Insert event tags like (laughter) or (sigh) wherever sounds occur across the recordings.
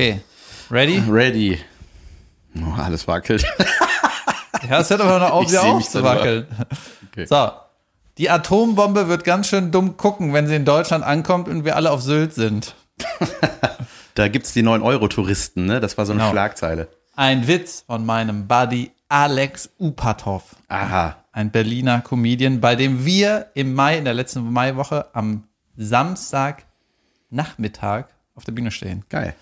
Okay. Ready? Ready. Oh, alles wackelt. Ja, es hört aber noch (laughs) auf, wieder aufzuwackeln. Okay. So. Die Atombombe wird ganz schön dumm gucken, wenn sie in Deutschland ankommt und wir alle auf Sylt sind. (laughs) Da gibt's die 9-Euro-Touristen, ne? Das war so eine Genau. Schlagzeile. Ein Witz von meinem Buddy Alex Upatov. Aha. Ein Berliner Comedian, bei dem wir im Mai, in der letzten Maiwoche, am Samstag Nachmittag auf der Bühne stehen. Geil.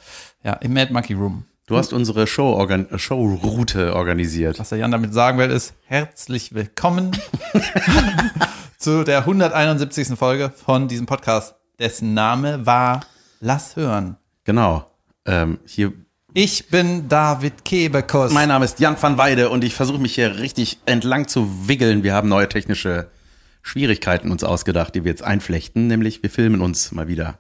Ja, im Mad Monkey Room. Du hast unsere Show organ Showroute organisiert. Was der Jan damit sagen will, ist herzlich willkommen (laughs) zu der 171. Folge von diesem Podcast, dessen Name war Lass hören. Genau. Ähm, hier. Ich bin David Kebekus. Mein Name ist Jan van Weide und ich versuche mich hier richtig entlang zu wiggeln. Wir haben neue technische Schwierigkeiten uns ausgedacht, die wir jetzt einflechten, nämlich wir filmen uns mal wieder.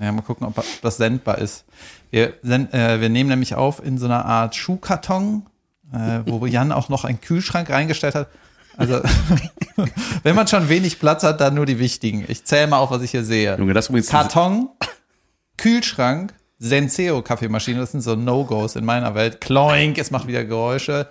Ja, mal gucken, ob das sendbar ist. Wir, send, äh, wir nehmen nämlich auf in so einer Art Schuhkarton, äh, wo Jan auch noch einen Kühlschrank reingestellt hat. Also, (laughs) wenn man schon wenig Platz hat, dann nur die wichtigen. Ich zähle mal auf, was ich hier sehe. Junge, das übrigens Karton, Kühlschrank, Senseo Kaffeemaschine, das sind so No-Gos in meiner Welt. Kloink, es macht wieder Geräusche.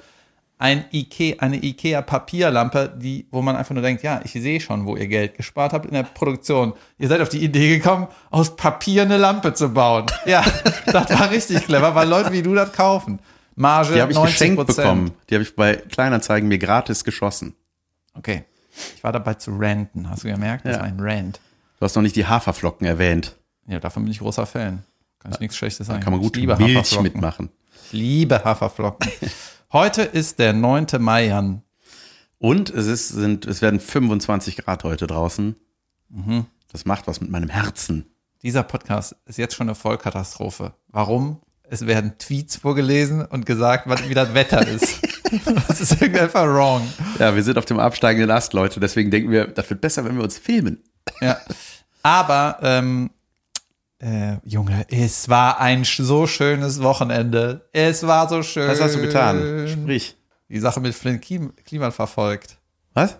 Ein Ikea, eine Ikea Papierlampe, die, wo man einfach nur denkt, ja, ich sehe schon, wo ihr Geld gespart habt in der Produktion. Ihr seid auf die Idee gekommen, aus Papier eine Lampe zu bauen. Ja, (laughs) das war richtig clever, weil Leute wie du das kaufen. Marge die habe ich 90 geschenkt bekommen. Die habe ich bei Kleinanzeigen mir gratis geschossen. Okay. Ich war dabei zu ranten. Hast du gemerkt? Das Ja. war ein Rant. Du hast noch nicht die Haferflocken erwähnt. Ja, davon bin ich großer Fan. Kann ich nichts Schlechtes sagen. Da kann man gut Milch mitmachen. Ich liebe Haferflocken. (laughs) Heute ist der 9. Mai, Jan. Und es, ist, sind, es werden 25 Grad heute draußen. Mhm. Das macht was mit meinem Herzen. Dieser Podcast ist jetzt schon eine Vollkatastrophe. Warum? Es werden Tweets vorgelesen und gesagt, was, wie das Wetter ist. (laughs) Das ist irgendwie einfach wrong. Ja, wir sind auf dem absteigenden Ast, Leute. Deswegen denken wir, das wird besser, wenn wir uns filmen. Ja. Aber, ähm, äh, Junge, es war ein so schönes Wochenende. Es war so schön. Was hast du getan? Sprich. Die Sache mit Flynn Klim Kliman verfolgt. Was?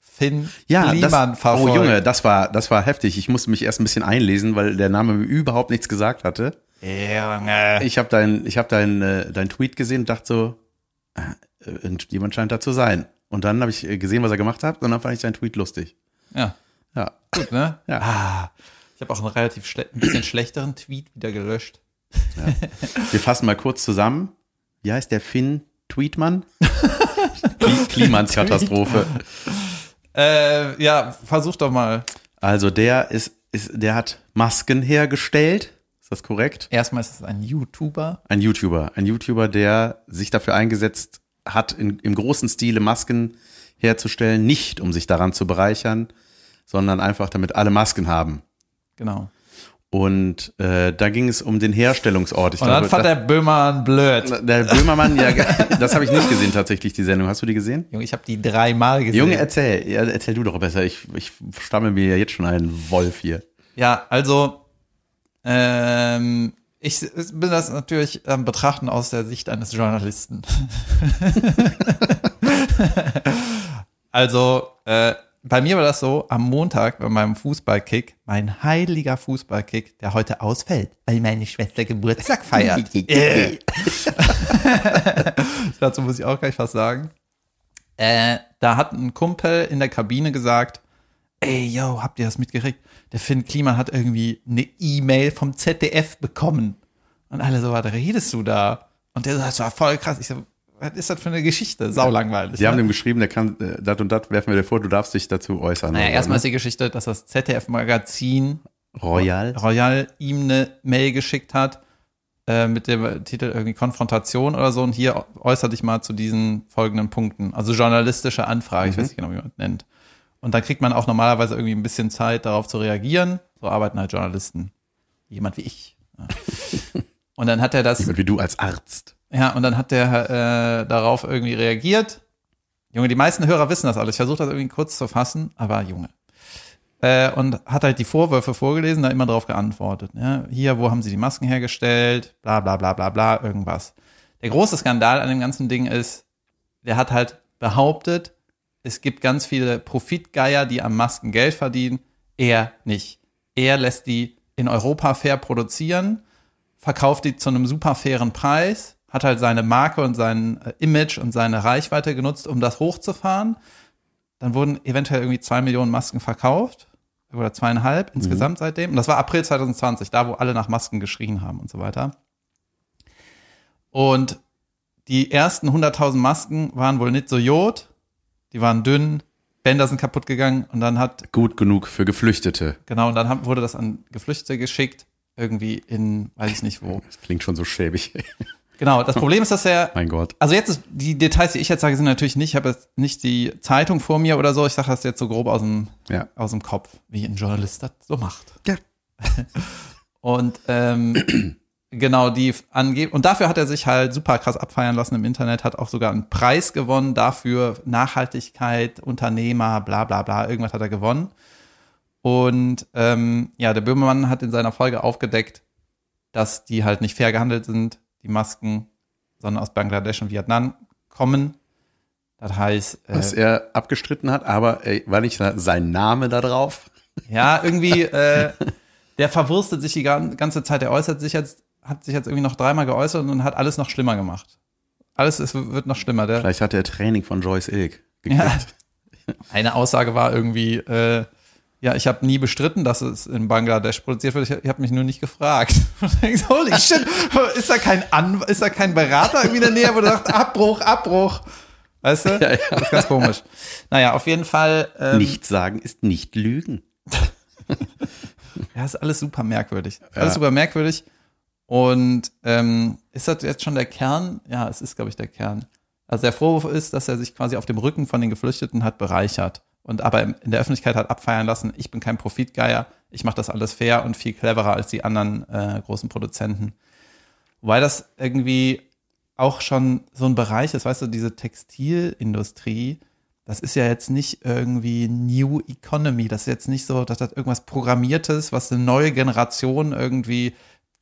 Finn Ja, Kliman das, verfolgt. oh Junge, das war, das war heftig. Ich musste mich erst ein bisschen einlesen, weil der Name mir überhaupt nichts gesagt hatte. Junge. Ich habe dein, ich habe dein, äh, dein Tweet gesehen und dachte so, äh, irgendjemand scheint da zu sein. Und dann habe ich äh, gesehen, was er gemacht hat, und dann fand ich seinen Tweet lustig. Ja. Ja. Gut, ne? Ja. Ah, ich habe auch einen relativ schle ein bisschen schlechteren Tweet wieder gelöscht. Wir fassen mal kurz zusammen. Wie heißt der Finn Tweetmann? (laughs) Kli- Klimans-Katastrophe. Äh, ja, versuch doch mal. Also der ist, ist, der hat Masken hergestellt. Ist das korrekt? Erstmal ist es ein YouTuber. Ein YouTuber. Ein YouTuber, der sich dafür eingesetzt hat, in, im großen Stile Masken herzustellen, nicht um sich daran zu bereichern, sondern einfach damit alle Masken haben. Genau. Und äh, da ging es um den Herstellungsort. Ich Und dann glaube, fand der Böhmermann blöd. der Böhmermann, ja, (laughs) (laughs) das habe ich nicht gesehen tatsächlich, die Sendung. Hast du die gesehen? Junge, ich habe die dreimal gesehen. Junge, erzähl, ja, erzähl du doch besser. Ich, ich stammel mir ja jetzt schon einen Wolf hier. Ja, also ähm, ich bin das natürlich am Betrachten aus der Sicht eines Journalisten. (laughs) also äh, bei mir war das so, am Montag bei meinem Fußballkick, mein heiliger Fußballkick, der heute ausfällt, weil meine Schwester Geburtstag (laughs) feiert. (laughs) Dazu muss ich auch gleich was sagen. Äh, da hat ein Kumpel in der Kabine gesagt, ey, yo, habt ihr das mitgekriegt? Der Finn Kliman hat irgendwie eine E-Mail vom ZDF bekommen. Und alle so, was redest du da? Und der so, das war voll krass. Ich so, was ist das für eine Geschichte? Sau langweilig. Sie haben ne? dem geschrieben, der kann, äh, dat und dat werfen wir dir vor, du darfst dich dazu äußern. Naja, erstmal ne? ist die Geschichte, dass das ZDF-Magazin Royal. Royal ihm eine Mail geschickt hat äh, mit dem Titel irgendwie Konfrontation oder so. Und hier äußere dich mal zu diesen folgenden Punkten. Also journalistische Anfrage, ich weiß nicht genau, wie man das nennt. Und dann kriegt man auch normalerweise irgendwie ein bisschen Zeit, darauf zu reagieren. So arbeiten halt Journalisten. Jemand wie ich. Ja. (laughs) Und dann hat er das. Jemand wie du als Arzt. Ja, und dann hat der äh, darauf irgendwie reagiert. Junge, die meisten Hörer wissen das alles. Ich versuche das irgendwie kurz zu fassen, aber Junge. Äh, und hat halt die Vorwürfe vorgelesen, da immer darauf geantwortet. Ja, hier, wo haben sie die Masken hergestellt? Bla bla bla bla bla, irgendwas. Der große Skandal an dem ganzen Ding ist, der hat halt behauptet, es gibt ganz viele Profitgeier, die am Masken Geld verdienen. Er nicht. Er lässt die in Europa fair produzieren verkauft die zu einem super fairen Preis, hat halt seine Marke und sein äh, Image und seine Reichweite genutzt, um das hochzufahren. Dann wurden eventuell irgendwie zwei Millionen Masken verkauft oder zweieinhalb insgesamt seitdem. Und das war April 2020, da wo alle nach Masken geschrien haben und so weiter. Und die ersten 100.000 Masken waren wohl nicht so jod, die waren dünn, Bänder sind kaputt gegangen und dann hat, Gut genug für Geflüchtete. genau, und dann haben, wurde das an Geflüchtete geschickt, irgendwie in, weiß ich nicht wo. Das klingt schon so schäbig. Genau, das Problem ist, dass er, mein Gott. also jetzt ist, die Details, die ich jetzt sage, sind natürlich nicht, ich habe jetzt nicht die Zeitung vor mir oder so, ich sage das jetzt so grob aus dem, Ja. aus dem Kopf, wie ein Journalist das so macht. Ja. (laughs) Und ähm, (clears throat) genau, die angeben. Und dafür hat er sich halt super krass abfeiern lassen im Internet, hat auch sogar einen Preis gewonnen dafür, Nachhaltigkeit, Unternehmer, bla bla bla, irgendwas hat er gewonnen. Und ähm, ja, der Böhmermann hat in seiner Folge aufgedeckt, dass die halt nicht fair gehandelt sind, die Masken, sondern aus Bangladesch und Vietnam kommen. Das heißt, äh, Was er abgestritten hat, aber ey, war nicht sein Name da drauf? Ja, irgendwie, (laughs) äh, der verwurstet sich die gan- ganze Zeit, der äußert sich jetzt, hat sich jetzt irgendwie noch dreimal geäußert und hat alles noch schlimmer gemacht. Alles ist, wird noch schlimmer. Der, Vielleicht hat er Training von Joyce Ilk ja, gekriegt. eine Aussage war irgendwie, äh, ja, ich habe nie bestritten, dass es in Bangladesch produziert wird. Ich, ich habe mich nur nicht gefragt. (laughs) Denkst, Holy (laughs) shit, ist da kein An ist da kein Berater irgendwie in der Nähe, wo du sagst, Abbruch, Abbruch. Weißt du? Ja, ja. Das ist ganz komisch. Naja, auf jeden Fall. Ähm, Nichts sagen ist nicht lügen. (laughs) Ja, ist alles super merkwürdig. Alles super merkwürdig. Und ähm, ist das jetzt schon der Kern? Ja, es ist, glaube ich, der Kern. Also der Vorwurf ist, dass er sich quasi auf dem Rücken von den Geflüchteten hat bereichert und aber in der Öffentlichkeit hat abfeiern lassen, ich bin kein Profitgeier, ich mache das alles fair und viel cleverer als die anderen äh, großen Produzenten. Wobei das irgendwie auch schon so ein Bereich ist, weißt du, diese Textilindustrie, das ist ja jetzt nicht irgendwie New Economy, das ist jetzt nicht so, dass das irgendwas Programmiertes, was eine neue Generation irgendwie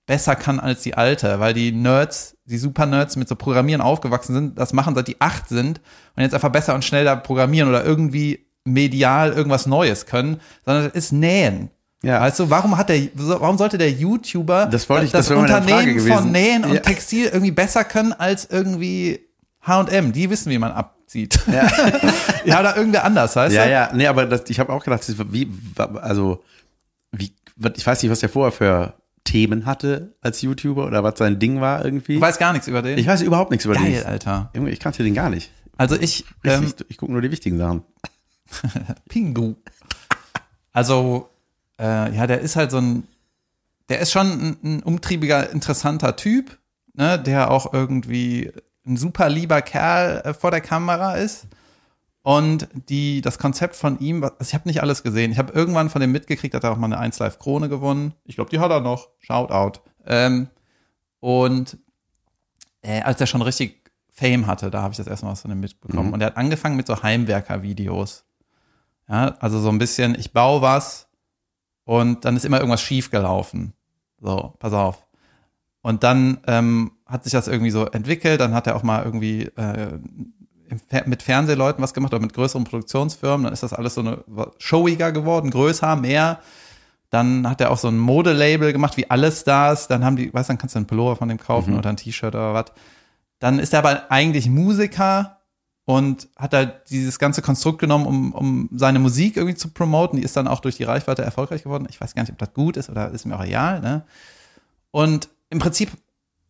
besser kann als die alte, weil die Nerds, die Super-Nerds mit so Programmieren aufgewachsen sind, das machen seit die acht sind und jetzt einfach besser und schneller programmieren oder irgendwie medial irgendwas Neues können, sondern das ist Nähen. Ja. Weißt du, warum hat der, warum sollte der YouTuber Das wollte ich- das, das Unternehmen von. Nähen und Ja. Textil irgendwie besser können als irgendwie H&M? Die wissen, wie man abzieht. Ja. (laughs) ja, oder irgendwer anders, weißt Ja, du? ja, nee, aber das, ich habe auch gedacht, wie, also, wie, ich weiß nicht, was der vorher für Themen hatte als YouTuber oder was sein Ding war irgendwie. Du weißt gar nichts über den. ich weiß überhaupt nichts über Geil, den. Alter. Junge, ich kannte den gar nicht. Also ich, ähm, Richtig, ich gucke nur die wichtigen Sachen. (laughs) Pingu. Also, äh, ja, der ist halt so ein, der ist schon ein, ein umtriebiger, interessanter Typ, ne, der auch irgendwie ein super lieber Kerl äh, vor der Kamera ist. Und die, das Konzept von ihm, also ich habe nicht alles gesehen. Ich habe irgendwann von dem mitgekriegt, hat er auch mal eine 1 Live Krone gewonnen. Ich glaube, die hat er noch. Shoutout. Ähm, und äh, als er schon richtig Fame hatte, da habe ich das erste Mal was von ihm mitbekommen. Mhm. Und er hat angefangen mit so Heimwerker-Videos. Ja, also so ein bisschen, ich baue was und dann ist immer irgendwas schief gelaufen. So, pass auf. Und dann ähm, hat sich das irgendwie so entwickelt, dann hat er auch mal irgendwie äh, mit Fernsehleuten was gemacht oder mit größeren Produktionsfirmen, dann ist das alles so eine showiger geworden, größer, mehr. Dann hat er auch so ein Modelabel gemacht wie alle Stars, dann haben die, weißt du, dann kannst du einen Pullover von dem kaufen Mhm. oder ein T-Shirt oder was. Dann ist er aber eigentlich Musiker und hat halt dieses ganze Konstrukt genommen, um, um seine Musik irgendwie zu promoten. Die ist dann auch durch die Reichweite erfolgreich geworden. Ich weiß gar nicht, ob das gut ist oder ist mir auch egal. Ne? Und im Prinzip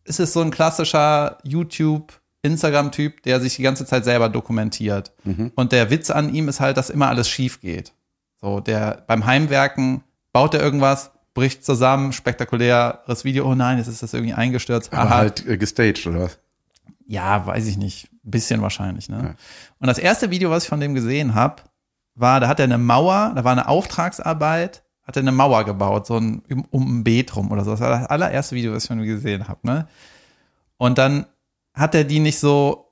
ist es so ein klassischer YouTube, Instagram-Typ, der sich die ganze Zeit selber dokumentiert. Und der Witz an ihm ist halt, dass immer alles schief geht. So, der beim Heimwerken baut er irgendwas, bricht zusammen, spektakuläres Video, oh nein, jetzt ist das irgendwie eingestürzt. Aber Aha. halt äh, gestaged oder was? Ja, weiß ich nicht. Ein bisschen wahrscheinlich, ne? Ja. Und das erste Video, was ich von dem gesehen habe, war, da hat er eine Mauer, da war eine Auftragsarbeit, hat er eine Mauer gebaut, so ein, um, ein Beet rum oder so. Das war das allererste Video, was ich von ihm gesehen habe, ne? Und dann hat er die nicht so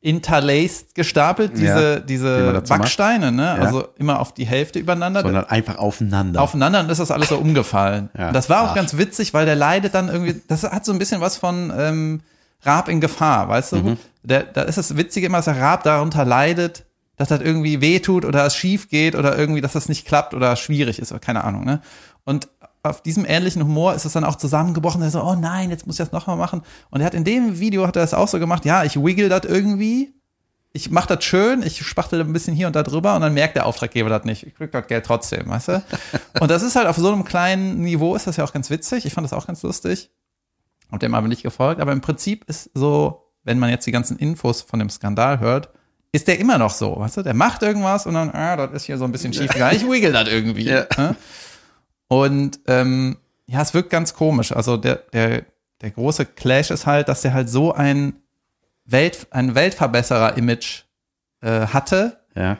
interlaced gestapelt, diese, Ja, diese macht. Backsteine, ne? Ja. Also immer auf die Hälfte übereinander Sondern einfach aufeinander. aufeinander und ist das alles so umgefallen. Ja. Das war auch Ach. ganz witzig, weil der leidet dann irgendwie, das hat so ein bisschen was von ähm, Raab in Gefahr, weißt du? Mhm. Der, da ist das Witzige immer, dass der Raab darunter leidet, dass das irgendwie wehtut oder es schief geht oder irgendwie, dass das nicht klappt oder schwierig ist oder keine Ahnung, ne? Und auf diesem ähnlichen Humor ist es dann auch zusammengebrochen. Er so, oh nein, jetzt muss ich das nochmal machen. Und er hat in dem Video hat er das auch so gemacht, ja, ich wiggle das irgendwie. Ich mach das schön, ich spachtel ein bisschen hier und da drüber und dann merkt der Auftraggeber das nicht. Ich krieg das Geld trotzdem, weißt du? Und das ist halt auf so einem kleinen Niveau ist das ja auch ganz witzig. Ich fand das auch ganz lustig. Hab dem aber nicht gefolgt. Aber im Prinzip ist so, wenn man jetzt die ganzen Infos von dem Skandal hört, ist der immer noch so, weißt du? Der macht irgendwas und dann, ah, das ist hier so ein bisschen schief gegangen. Ich wiggle das irgendwie. Ja. Ne? Und ähm, ja, es wirkt ganz komisch. Also der, der, der große Clash ist halt, dass der halt so ein Welt, ein Weltverbesserer-Image äh, hatte Ja.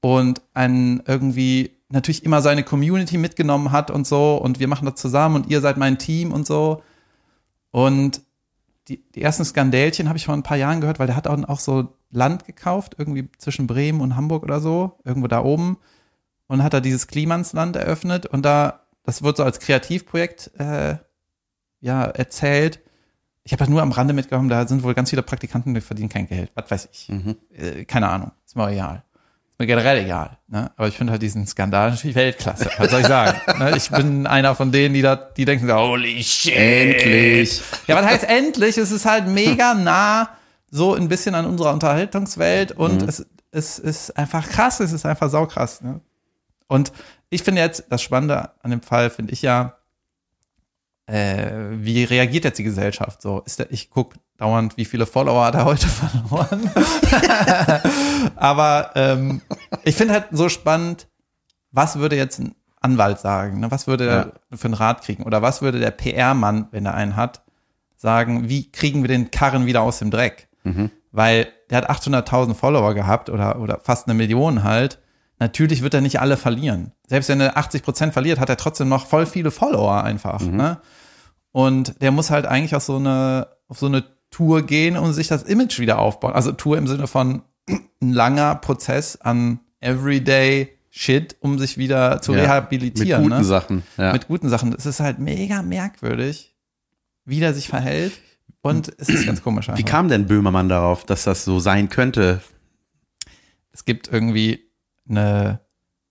und ein irgendwie natürlich immer seine Community mitgenommen hat und so und wir machen das zusammen und ihr seid mein Team und so. Und die, die ersten Skandälchen habe ich vor ein paar Jahren gehört, weil der hat auch, auch so Land gekauft, irgendwie zwischen Bremen und Hamburg oder so, irgendwo da oben. Und hat da dieses Klimansland eröffnet und da, das wird so als Kreativprojekt äh, ja, erzählt. Ich habe das nur am Rande mitgekommen, da sind wohl ganz viele Praktikanten, die verdienen kein Geld. Was weiß ich. Äh, keine Ahnung. Ist mir egal. Mir generell egal. Ne? Aber ich finde halt diesen Skandal natürlich Weltklasse. Was soll ich sagen? (laughs) ne? Ich bin einer von denen, die da, die denken, so, holy shit. Endlich. Ja, was heißt endlich? Es ist halt mega (laughs) nah so ein bisschen an unserer Unterhaltungswelt und es, es ist einfach krass, es ist einfach saukrass. Ne? Und ich finde jetzt, das Spannende an dem Fall finde ich ja, äh, wie reagiert jetzt die Gesellschaft so? Ist der, ich gucke dauernd, wie viele Follower hat er heute (laughs) verloren. (laughs) Aber ähm, ich finde halt so spannend, was würde jetzt ein Anwalt sagen? Ne? Was würde er für einen Rat kriegen? Oder was würde der PR-Mann, wenn er einen hat, sagen, wie kriegen wir den Karren wieder aus dem Dreck? Weil der hat 800.000 Follower gehabt oder, oder fast eine Million halt. Natürlich wird er nicht alle verlieren. Selbst wenn er 80 Prozent verliert, hat er trotzdem noch voll viele Follower einfach. Ne? Und der muss halt eigentlich auf so eine, auf so eine Tour gehen und sich das Image wieder aufbauen. Also Tour im Sinne von ein langer Prozess an Everyday Shit, um sich wieder zu Ja, rehabilitieren. Mit guten ne? Sachen. Ja. mit guten Sachen. Es ist halt mega merkwürdig, wie der sich verhält. Und es ist ganz komisch. Wie einfach. kam denn Böhmermann darauf, dass das so sein könnte? Es gibt irgendwie eine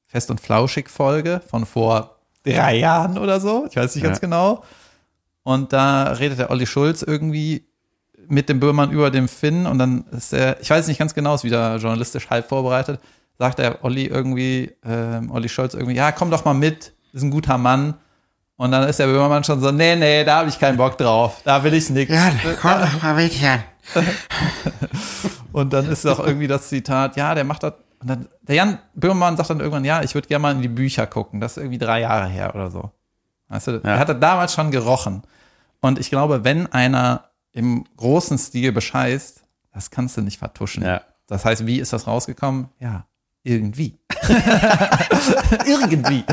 Fest- und Flauschig-Folge von vor drei Jahren oder so. Ich weiß nicht ganz Ja. genau. Und da redet der Olli Schulz irgendwie mit dem Böhmermann über den Finn und dann ist er, ich weiß nicht ganz genau, ist wieder journalistisch halb vorbereitet, sagt der Olli irgendwie, ähm, Olli Scholz irgendwie, ja, komm doch mal mit, ist ein guter Mann. Und dann ist der Böhmermann schon so, nee, nee, da habe ich keinen Bock drauf, da will ich nix. komm doch mal mit hier. (laughs) Und dann ist auch irgendwie das Zitat, ja, der macht das. Und dann, der Jan Böhmermann sagt dann irgendwann, ja, ich würde gerne mal in die Bücher gucken. Das ist irgendwie drei Jahre her oder so. Weißt du, er hatte damals schon gerochen. Und ich glaube, wenn einer im großen Stil bescheißt, das kannst du nicht vertuschen. Ja. Das heißt, wie ist das rausgekommen? Ja, irgendwie. (laughs) irgendwie.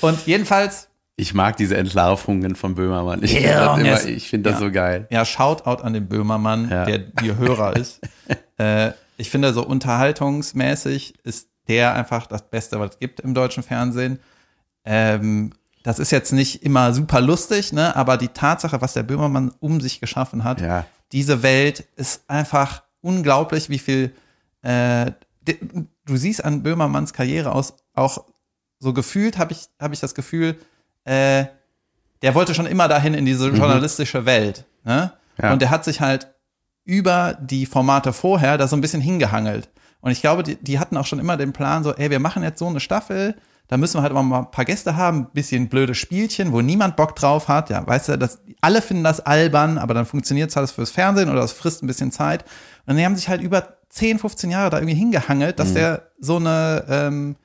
Und jedenfalls, Ich mag diese Entlarvungen von Böhmermann. Ich, find das yes. immer- ich finde das Ja. so geil. ja, Shoutout an den Böhmermann, Ja. der ihr Hörer ist. (laughs) äh, ich finde, so unterhaltungsmäßig ist der einfach das Beste, was es gibt im deutschen Fernsehen. Ähm, das ist jetzt nicht immer super lustig, ne? aber die Tatsache, was der Böhmermann um sich geschaffen hat, Ja. diese Welt ist einfach unglaublich, wie viel äh, du siehst an Böhmermanns Karriere aus, auch so gefühlt habe ich, habe ich das Gefühl, äh, der wollte schon immer dahin in diese journalistische Welt. Ne? Ja. Und der hat sich halt über die Formate vorher da so ein bisschen hingehangelt. Und ich glaube, die, die hatten auch schon immer den Plan, so, ey, wir machen jetzt so eine Staffel, da müssen wir halt mal ein paar Gäste haben, ein bisschen blöde Spielchen, wo niemand Bock drauf hat. Ja, weißt du, das, alle finden das albern, aber dann funktioniert es halt fürs Fernsehen oder das frisst ein bisschen Zeit. Und die haben sich halt über 10, 15 Jahre da irgendwie hingehangelt, dass der so eine, ähm,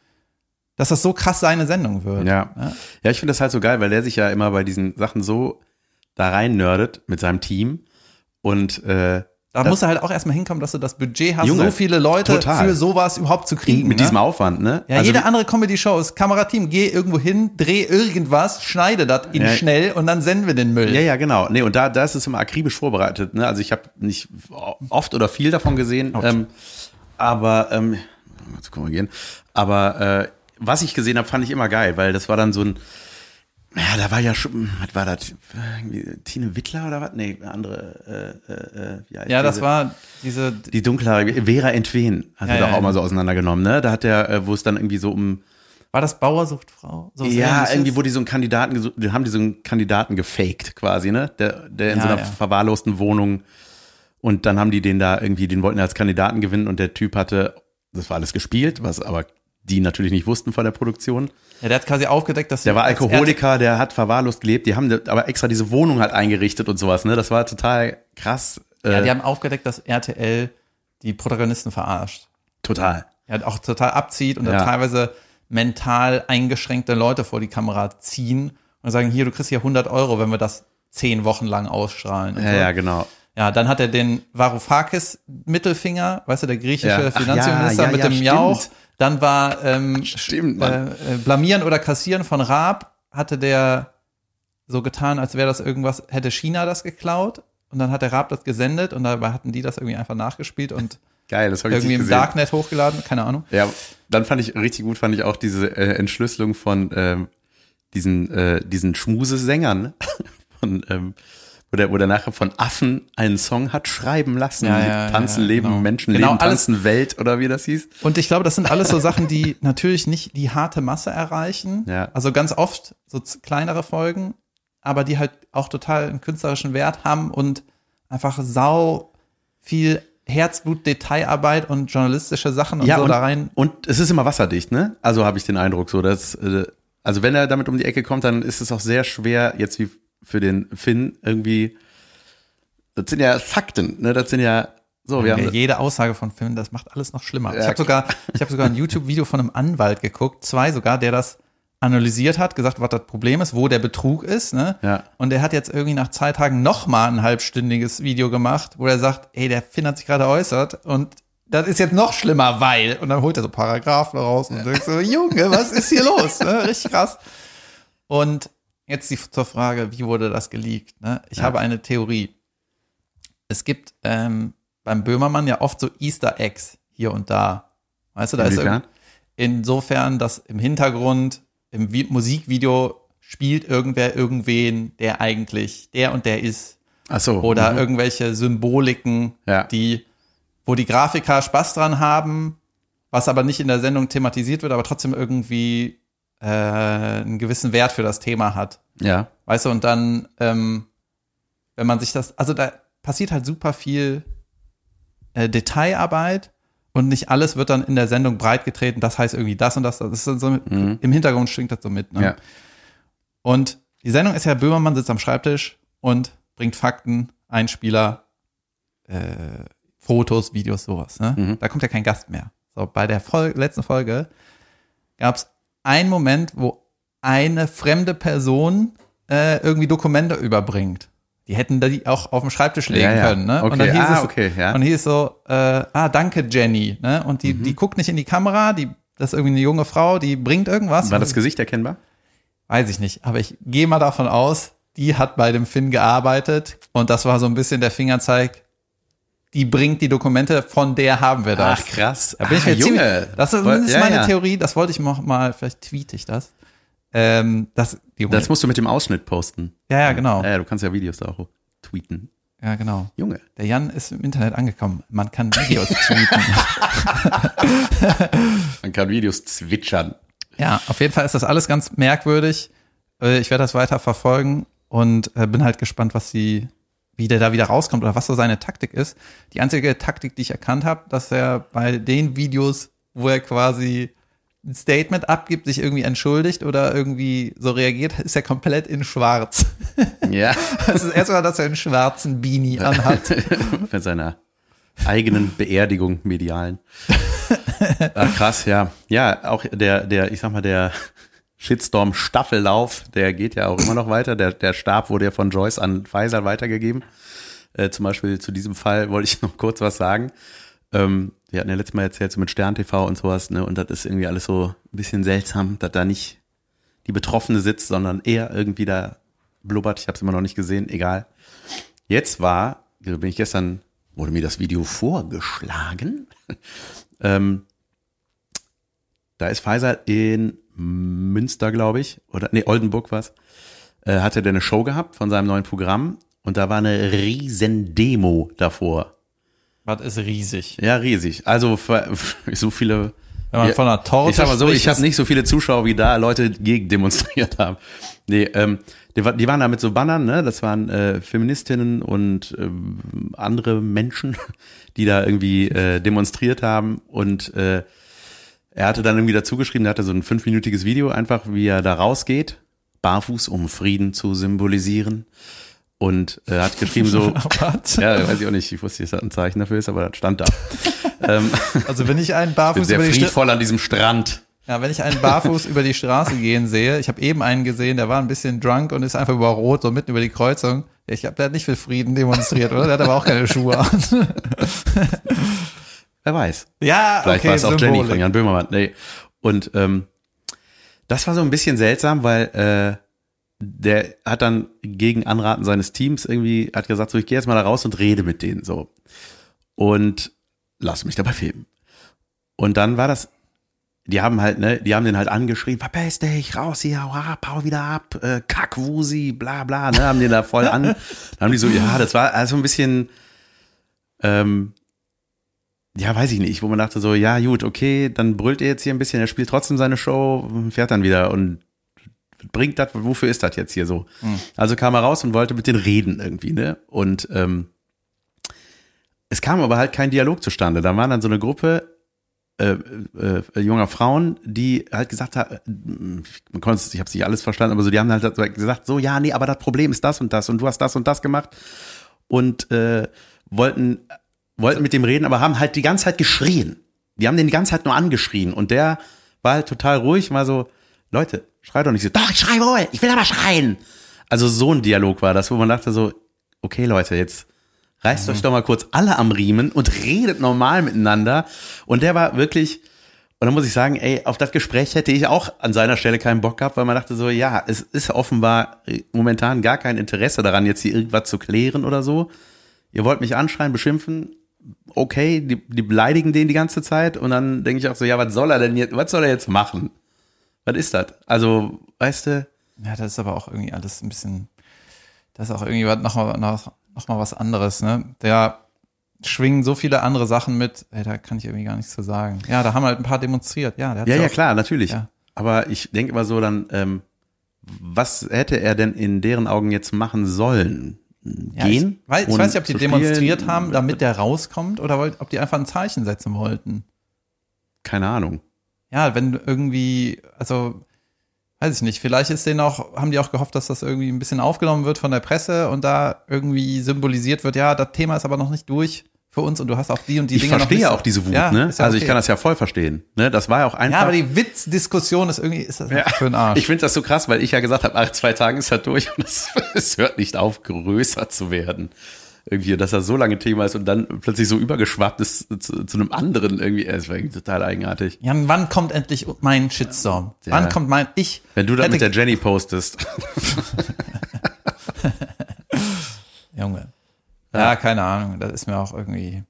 dass das so krass seine Sendung wird. Ja. Ja, ich finde das halt so geil, weil der sich ja immer bei diesen Sachen so da rein nerdet mit seinem Team. Und äh, Da Das- musst du halt auch erstmal hinkommen, dass du das Budget hast, Junge, so viele Leute total. für sowas überhaupt zu kriegen. mit ne? diesem Aufwand, ne? Ja, jede andere Comedy-Show ist Kamerateam, geh irgendwo hin, dreh irgendwas, schneide das in Ja. schnell und dann senden wir den Müll. Ja, ja, genau. Nee, und da, da ist es immer akribisch vorbereitet. Ne? Also ich habe nicht oft oder viel davon gesehen, ähm, aber ähm, mal zu korrigieren. Aber äh, was ich gesehen habe, fand ich immer geil, weil das war dann so ein, ja, da war ja schon, was war das? Tine Wittler oder was? Nee, eine andere. Äh, äh, äh, wie heißt Ja, das diese? war diese, die dunkelhaarige Vera Entwen hat Ja, er ja, doch auch ja. mal so auseinandergenommen, ne? Da hat er, äh, wo es dann irgendwie so um War das Bauer sucht Frau? So ja, irgendwie, wo die so einen Kandidaten gesucht, haben die so einen Kandidaten gefaked quasi, ne? Der, der in ja, so einer verwahrlosten Wohnung und dann haben die den da irgendwie, den wollten als Kandidaten gewinnen und der Typ hatte, das war alles gespielt, was aber die natürlich nicht wussten von der Produktion. Ja, der hat quasi aufgedeckt, dass der war Alkoholiker, der hat verwahrlost gelebt. Die haben aber extra diese Wohnung halt eingerichtet und sowas. Ne, das war total krass. Ja, die haben aufgedeckt, dass RTL die Protagonisten verarscht. Total. Er auch total abzieht und ja. dann teilweise mental eingeschränkte Leute vor die Kamera ziehen und sagen, hier, du kriegst hier 100 Euro, wenn wir das zehn Wochen lang ausstrahlen. Ja, so. ja, genau. Ja, dann hat er den Varoufakis Mittelfinger, weißt du, der griechische ja. Finanzminister ja, mit dem Jauch. Dann war ähm, Stimmt, äh, äh, Blamieren oder Kassieren von Raab, hatte der so getan, als wäre das irgendwas, hätte China das geklaut. Und dann hat der Raab das gesendet und dabei hatten die das irgendwie einfach nachgespielt und (laughs) Geil, das habe ich Irgendwie im Darknet hochgeladen, keine Ahnung. Ja, dann fand ich richtig gut, fand ich auch diese äh, Entschlüsselung von ähm, diesen, äh, diesen Schmusesängern (laughs) von ähm, wo der, wo der nachher von Affen einen Song hat schreiben lassen. Ja, ja, tanzen, ja, Leben, genau. Menschen, genau, Leben, Tanzen, alles, Welt oder wie das hieß. Und ich glaube, das sind alles so Sachen, die (laughs) natürlich nicht die harte Masse erreichen. Ja. Also ganz oft so kleinere Folgen, aber die halt auch total einen künstlerischen Wert haben und einfach sau viel Herzblut, Detailarbeit und journalistische Sachen und ja, so und, da rein. Und es ist immer wasserdicht, ne? Also habe ich den Eindruck so, dass äh, also wenn er damit um die Ecke kommt, dann ist es auch sehr schwer jetzt wie für den Finn irgendwie, das sind ja Fakten, ne? Das sind ja so, wir haben jede Aussage von Finn, das macht alles noch schlimmer. Ja. Ich habe sogar, ich habe sogar ein YouTube-Video von einem Anwalt geguckt, zwei sogar, der das analysiert hat, gesagt, was das Problem ist, wo der Betrug ist, ne? Ja. Und der hat jetzt irgendwie nach zwei Tagen noch mal ein halbstündiges Video gemacht, wo er sagt, ey, der Finn hat sich gerade äußert und das ist jetzt noch schlimmer, weil und dann holt er so Paragraphen raus und ja. denkt so, Junge, was ist hier los? Ne? Richtig krass. Und Jetzt die, zur Frage, wie wurde das geleakt? Ne? Ich ja. habe eine Theorie. Es gibt ähm, beim Böhmermann ja oft so Easter Eggs hier und da. Weißt du, da Inwiefern? ist insofern, dass im Hintergrund im Vi Musikvideo spielt irgendwer irgendwen, der eigentlich der und der ist. Ach so. Oder mhm. irgendwelche Symboliken, ja. die, wo die Grafiker Spaß dran haben, was aber nicht in der Sendung thematisiert wird, aber trotzdem irgendwie äh, einen gewissen Wert für das Thema hat. Ja. Weißt du, und dann, ähm, wenn man sich das, also da passiert halt super viel äh, Detailarbeit und nicht alles wird dann in der Sendung breitgetreten. Das heißt irgendwie das und das. Das ist so mit, mhm. im Hintergrund schwingt das so mit. Ne? Ja. Und die Sendung ist ja, Böhmermann sitzt am Schreibtisch und bringt Fakten, Einspieler, äh, Fotos, Videos, sowas. Ne? Mhm. Da kommt ja kein Gast mehr. So, bei der Folge, letzten Folge gab es ein Moment, wo eine fremde Person äh, irgendwie Dokumente überbringt. Die hätten die auch auf dem Schreibtisch legen ja, ja. können, ne? Okay. Und dann hieß ah, es, okay, ja. und hieß so, äh, ah, danke Jenny, ne? Und die, mhm. die guckt nicht in die Kamera, die, das ist irgendwie eine junge Frau, die bringt irgendwas. War das Gesicht erkennbar? Weiß ich nicht, aber ich gehe mal davon aus, die hat bei dem Finn gearbeitet und das war so ein bisschen der Fingerzeig, die bringt die Dokumente, von der haben wir das. Ach krass. Da bin ich mir Junge. Ziemlich, das ist, ja, meine ja. Theorie, das wollte ich noch mal, vielleicht tweete ich das. Ähm, das, das musst du mit dem Ausschnitt posten. Ja, ja, genau. Ja, du kannst ja Videos da auch tweeten. Ja, genau. Junge. Der Jan ist im Internet angekommen. Man kann Videos (laughs) tweeten. (laughs) Man kann Videos zwitschern. Ja, auf jeden Fall ist das alles ganz merkwürdig. Äh, ich werde das weiter verfolgen und äh, bin halt gespannt, was sie, wie der da wieder rauskommt oder was so seine Taktik ist. Die einzige Taktik, die ich erkannt habe, dass er bei den Videos, wo er quasi ein Statement abgibt, sich irgendwie entschuldigt oder irgendwie so reagiert, ist er komplett in schwarz. (laughs) Ja. (laughs) Das ist erstmal, dass er einen schwarzen Beanie (laughs) anhat. Für seiner eigenen Beerdigung medialen. Ach, krass, ja. Ja, auch der, der, ich sag mal, der Shitstorm-Staffellauf, der geht ja auch immer noch weiter. Der, der Stab wurde ja von Joyce an Faisal weitergegeben. Äh, zum Beispiel zu diesem Fall (laughs) wollte ich noch kurz was sagen. Ähm, wir hatten ja letztes Mal erzählt, so mit Stern TV und sowas, ne, und das ist irgendwie alles so ein bisschen seltsam, dass da nicht die Betroffene sitzt, sondern er irgendwie da blubbert. Ich habe es immer noch nicht gesehen, egal. Jetzt war, bin ich gestern, wurde mir das Video vorgeschlagen. (laughs) ähm, da ist Pfizer in Münster, glaube ich, oder nee, Oldenburg was, äh, hatte der eine Show gehabt von seinem neuen Programm und da war eine riesen Demo davor. Was ist riesig? Ja, riesig. Also so viele Wenn man Ja, von einer Torte Ich sag mal so, ich habe nicht so viele Zuschauer wie da Leute gegen demonstriert (laughs) haben. Nee, ähm, die, die waren da mit so Bannern, ne? Das waren äh, Feministinnen und ähm, andere Menschen, (laughs) die da irgendwie äh, demonstriert haben. Und äh, er hatte dann irgendwie dazu geschrieben, er hatte so ein fünfminütiges Video, einfach wie er da rausgeht, barfuß, um Frieden zu symbolisieren. Und äh, hat geschrieben so, (laughs) ja, weiß ich auch nicht, ich wusste, dass das ein Zeichen dafür ist, aber das stand da. (laughs) ähm, Also wenn ich einen bin barfuß sehr über die Stra friedvoll an diesem Strand. ja, wenn ich einen barfuß über die Straße gehen sehe, ich habe eben einen gesehen, der war ein bisschen drunk und ist einfach über Rot so mitten über die Kreuzung. Ich glaube, der hat nicht für Frieden demonstriert, oder? Der hat aber auch keine Schuhe an. Wer weiß. ja, Vielleicht okay, war es auch Jenny Symbolik. von Jan Böhmermann. Nee. Und ähm, das war so ein bisschen seltsam, weil äh, der hat dann gegen Anraten seines Teams irgendwie, hat gesagt, so ich gehe jetzt mal da raus und rede mit denen so. Und lass mich dabei filmen. Und dann war das, die haben halt, ne, die haben den halt angeschrien, verpiss dich, raus hier, hau ab, hau wieder ab, äh, Kackwusi, bla bla, ne, haben den da voll an. (laughs) Dann haben die so, ja, das war also ein bisschen, ähm, ja, weiß ich nicht, wo man dachte so, ja, gut, okay, dann brüllt er jetzt hier ein bisschen, er spielt trotzdem seine Show, fährt dann wieder und bringt das, wofür ist das jetzt hier so? Also kam er raus und wollte mit denen reden irgendwie, ne? Und ähm, es kam aber halt kein Dialog zustande. Da waren dann so eine Gruppe äh, äh, junger Frauen, die halt gesagt haben, man konnte ich habe nicht alles verstanden, aber so, die haben halt gesagt, so, ja, nee, aber das Problem ist das und das und du hast das und das gemacht und äh, wollten wollten mit dem reden, aber haben halt die ganze Zeit geschrien. Die haben den die ganze Zeit nur angeschrien und der war halt total ruhig, war so, Leute, schrei doch nicht so, doch, ich schrei wohl, ich will aber schreien. Also so ein Dialog war das, wo man dachte so, okay Leute, jetzt reißt euch doch mal kurz alle am Riemen und redet normal miteinander. Und der war wirklich, und dann muss ich sagen, ey, auf das Gespräch hätte ich auch an seiner Stelle keinen Bock gehabt, weil man dachte so, ja, es ist offenbar momentan gar kein Interesse daran, jetzt hier irgendwas zu klären oder so. Ihr wollt mich anschreien, beschimpfen, okay, die, die beleidigen den die ganze Zeit und dann denke ich auch so, ja, was soll er denn jetzt, was soll er jetzt machen? Was ist das? Also, weißt du, Ja, das ist aber auch irgendwie alles ein bisschen, das ist auch irgendwie was- noch, mal- noch, mal was anderes, ne? Da schwingen so viele andere Sachen mit, ey, da kann ich irgendwie gar nichts zu sagen. Ja, da haben halt ein paar demonstriert, ja. Der Ja, ja, auch- klar, natürlich. Ja. Aber ich denke immer so dann, ähm, was hätte er denn in deren Augen jetzt machen sollen? Ja, Gehen? Ich weiß, ich weiß nicht, ob die demonstriert spielen? haben, damit der rauskommt oder wollt, ob die einfach ein Zeichen setzen wollten. Keine Ahnung. Ja, wenn irgendwie, also, weiß ich nicht, vielleicht ist denen auch, haben die auch gehofft, dass das irgendwie ein bisschen aufgenommen wird von der Presse und da irgendwie symbolisiert wird, ja, das Thema ist aber noch nicht durch für uns und du hast auch die und die Ich Dinge noch verstehe ja auch diese Wut, Ja, ne? ja also ich okay. kann das ja voll verstehen. Ne? Das war ja auch einfach. Ja, aber die Witzdiskussion ist irgendwie, ist das für ein Arsch. Ich finde das so krass, weil ich ja gesagt habe, nach zwei Tagen ist das durch und (laughs) es, hört nicht auf, größer zu werden. Irgendwie, dass das so lange Thema ist und dann plötzlich so übergeschwappt ist zu, zu einem anderen irgendwie. Es war irgendwie total eigenartig. Jan, wann kommt endlich mein Shitstorm? Ja. Wann kommt mein, ich Wenn du das mit der Jenny postest. (laughs) Junge. Ja, keine Ahnung, das ist mir auch irgendwie,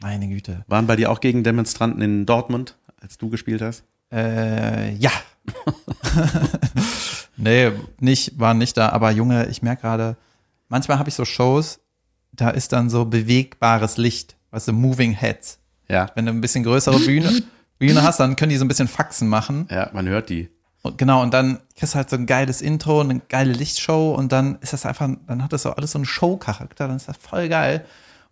meine Güte. Waren bei dir auch gegen Demonstranten in Dortmund, als du gespielt hast? Äh, ja. (laughs) nee, nicht, waren nicht da, aber Junge, ich merke gerade, manchmal habe ich so Shows, da ist dann so bewegbares Licht, weißt du, Moving Heads. Ja. Wenn du ein bisschen größere Bühne, Bühne hast, dann können die so ein bisschen Faxen machen. Ja, man hört die. Und genau, und dann kriegst du halt so ein geiles Intro, eine geile Lichtshow und dann ist das einfach, dann hat das so alles so einen Show-Charakter, dann ist das voll geil.